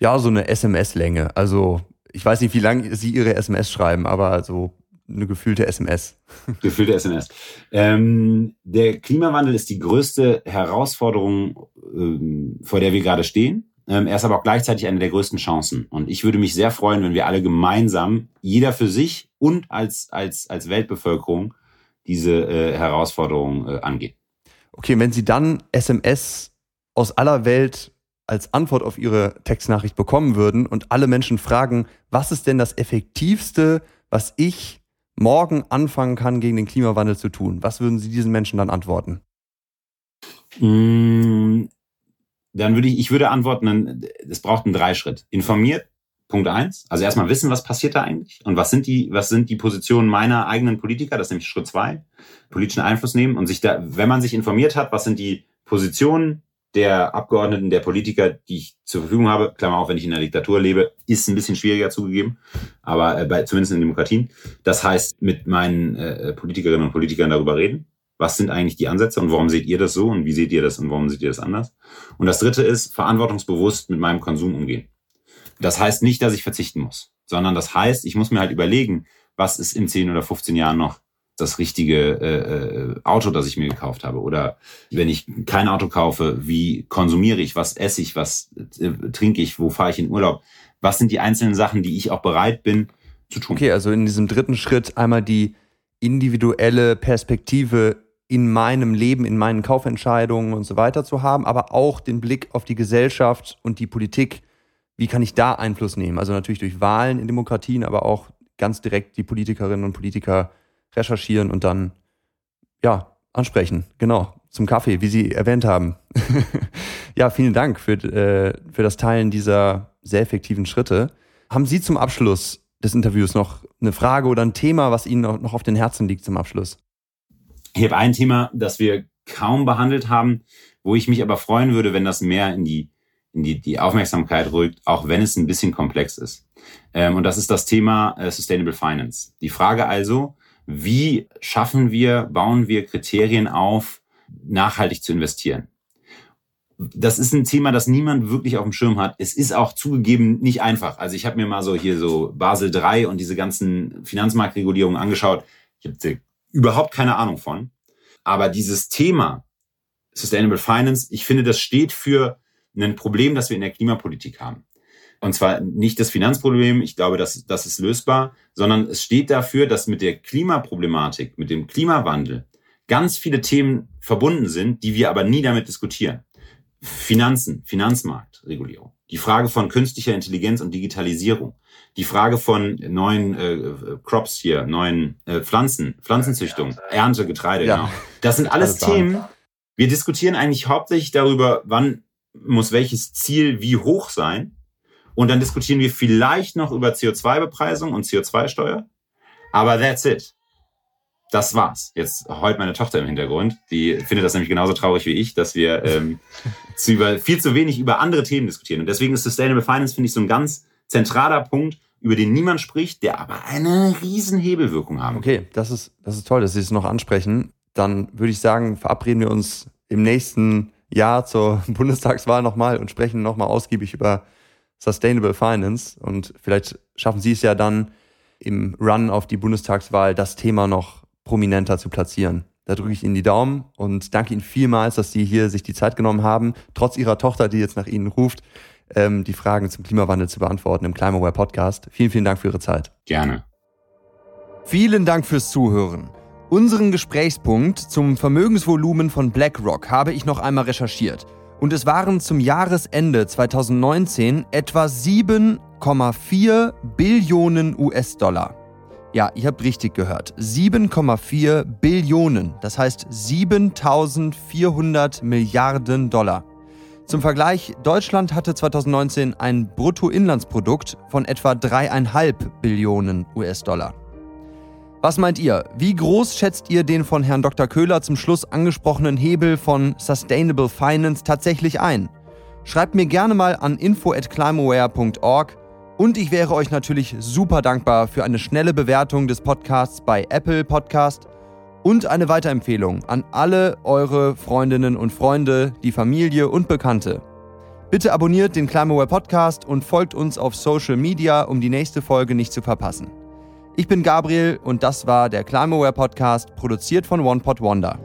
Speaker 2: Ja, so eine SMS-Länge. Also Ich weiß nicht, wie lange Sie Ihre SMS schreiben, aber so eine gefühlte SMS.
Speaker 1: Gefühlte SMS. Ähm, der Klimawandel ist die größte Herausforderung, ähm, vor der wir gerade stehen. Ähm, er ist aber auch gleichzeitig eine der größten Chancen. Und ich würde mich sehr freuen, wenn wir alle gemeinsam, jeder für sich und als, als, als Weltbevölkerung, diese äh, Herausforderung äh, angehen.
Speaker 2: Okay, wenn Sie dann SMS aus aller Welt als Antwort auf Ihre Textnachricht bekommen würden und alle Menschen fragen, was ist denn das Effektivste, was ich morgen anfangen kann, gegen den Klimawandel zu tun? Was würden Sie diesen Menschen dann antworten?
Speaker 1: Mm, dann würde ich, ich würde antworten, es braucht einen Dreischritt. Informiert, Punkt eins. Also erstmal wissen, was passiert da eigentlich und was sind die, was sind die Positionen meiner eigenen Politiker, das ist nämlich Schritt zwei. Politischen Einfluss nehmen und sich da, wenn man sich informiert hat, was sind die Positionen der Abgeordneten, der Politiker, die ich zur Verfügung habe, Klammer auf, wenn ich in einer Diktatur lebe, ist ein bisschen schwieriger zugegeben, aber äh, bei, zumindest in Demokratien. Das heißt, mit meinen äh, Politikerinnen und Politikern darüber reden. Was sind eigentlich die Ansätze und warum seht ihr das so und wie seht ihr das und warum seht ihr das anders? Und das dritte ist, verantwortungsbewusst mit meinem Konsum umgehen. Das heißt nicht, dass ich verzichten muss, sondern das heißt, ich muss mir halt überlegen, was ist in 10 oder 15 Jahren noch das richtige äh, äh, Auto, das ich mir gekauft habe. Oder wenn ich kein Auto kaufe, wie konsumiere ich, was esse ich, was äh, trinke ich, wo fahre ich in Urlaub? Was sind die einzelnen Sachen, die ich auch bereit bin zu tun?
Speaker 2: Okay, also in diesem dritten Schritt einmal die individuelle Perspektive in meinem Leben, in meinen Kaufentscheidungen und so weiter zu haben, aber auch den Blick auf die Gesellschaft und die Politik. Wie kann ich da Einfluss nehmen? Also natürlich durch Wahlen in Demokratien, aber auch ganz direkt die Politikerinnen und Politiker recherchieren und dann, ja, ansprechen. Genau, zum Kaffee, wie Sie erwähnt haben. ja, vielen Dank für, äh, für das Teilen dieser sehr effektiven Schritte. Haben Sie zum Abschluss des Interviews noch eine Frage oder ein Thema, was Ihnen noch auf den Herzen liegt zum Abschluss?
Speaker 1: Ich habe ein Thema, das wir kaum behandelt haben, wo ich mich aber freuen würde, wenn das mehr in die, in die, die Aufmerksamkeit rückt, auch wenn es ein bisschen komplex ist. Ähm, und das ist das Thema äh, Sustainable Finance. Die Frage also, wie schaffen wir, bauen wir Kriterien auf, nachhaltig zu investieren? Das ist ein Thema, das niemand wirklich auf dem Schirm hat. Es ist auch zugegeben nicht einfach. Also ich habe mir mal so hier so Basel III und diese ganzen Finanzmarktregulierungen angeschaut. Ich habe überhaupt keine Ahnung von. Aber dieses Thema Sustainable Finance, ich finde, das steht für ein Problem, das wir in der Klimapolitik haben. Und zwar nicht das Finanzproblem, ich glaube, das, das ist lösbar, sondern es steht dafür, dass mit der Klimaproblematik, mit dem Klimawandel ganz viele Themen verbunden sind, die wir aber nie damit diskutieren. Finanzen, Finanzmarktregulierung, die Frage von künstlicher Intelligenz und Digitalisierung, die Frage von neuen äh, Crops hier, neuen äh, Pflanzen, Pflanzenzüchtung, Ernte, Getreide, ja. genau. Das sind alles, alles Themen. Wir diskutieren eigentlich hauptsächlich darüber, wann muss welches Ziel wie hoch sein. Und dann diskutieren wir vielleicht noch über CO2-Bepreisung und CO2-Steuer. Aber that's it. Das war's. Jetzt heute meine Tochter im Hintergrund. Die findet das nämlich genauso traurig wie ich, dass wir ähm, zu über, viel zu wenig über andere Themen diskutieren. Und deswegen ist Sustainable Finance, finde ich, so ein ganz zentraler Punkt, über den niemand spricht, der aber eine riesen Hebelwirkung haben.
Speaker 2: Okay, das ist, das ist toll, dass Sie es noch ansprechen. Dann würde ich sagen, verabreden wir uns im nächsten Jahr zur Bundestagswahl nochmal und sprechen nochmal ausgiebig über Sustainable Finance. Und vielleicht schaffen Sie es ja dann im Run auf die Bundestagswahl, das Thema noch prominenter zu platzieren. Da drücke ich Ihnen die Daumen und danke Ihnen vielmals, dass Sie hier sich die Zeit genommen haben, trotz Ihrer Tochter, die jetzt nach Ihnen ruft, ähm, die Fragen zum Klimawandel zu beantworten im Climaware Podcast. Vielen, vielen Dank für Ihre Zeit.
Speaker 1: Gerne.
Speaker 2: Vielen Dank fürs Zuhören. Unseren Gesprächspunkt zum Vermögensvolumen von BlackRock habe ich noch einmal recherchiert und es waren zum Jahresende 2019 etwa 7,4 Billionen US-Dollar. Ja, ihr habt richtig gehört. 7,4 Billionen, das heißt 7400 Milliarden Dollar. Zum Vergleich, Deutschland hatte 2019 ein Bruttoinlandsprodukt von etwa 3,5 Billionen US-Dollar. Was meint ihr? Wie groß schätzt ihr den von Herrn Dr. Köhler zum Schluss angesprochenen Hebel von Sustainable Finance tatsächlich ein? Schreibt mir gerne mal an info@climaware.org und ich wäre euch natürlich super dankbar für eine schnelle Bewertung des Podcasts bei Apple Podcast und eine Weiterempfehlung an alle eure Freundinnen und Freunde, die Familie und Bekannte. Bitte abonniert den Climaware Podcast und folgt uns auf Social Media, um die nächste Folge nicht zu verpassen. Ich bin Gabriel und das war der Climaware Podcast, produziert von OnePod Wonder.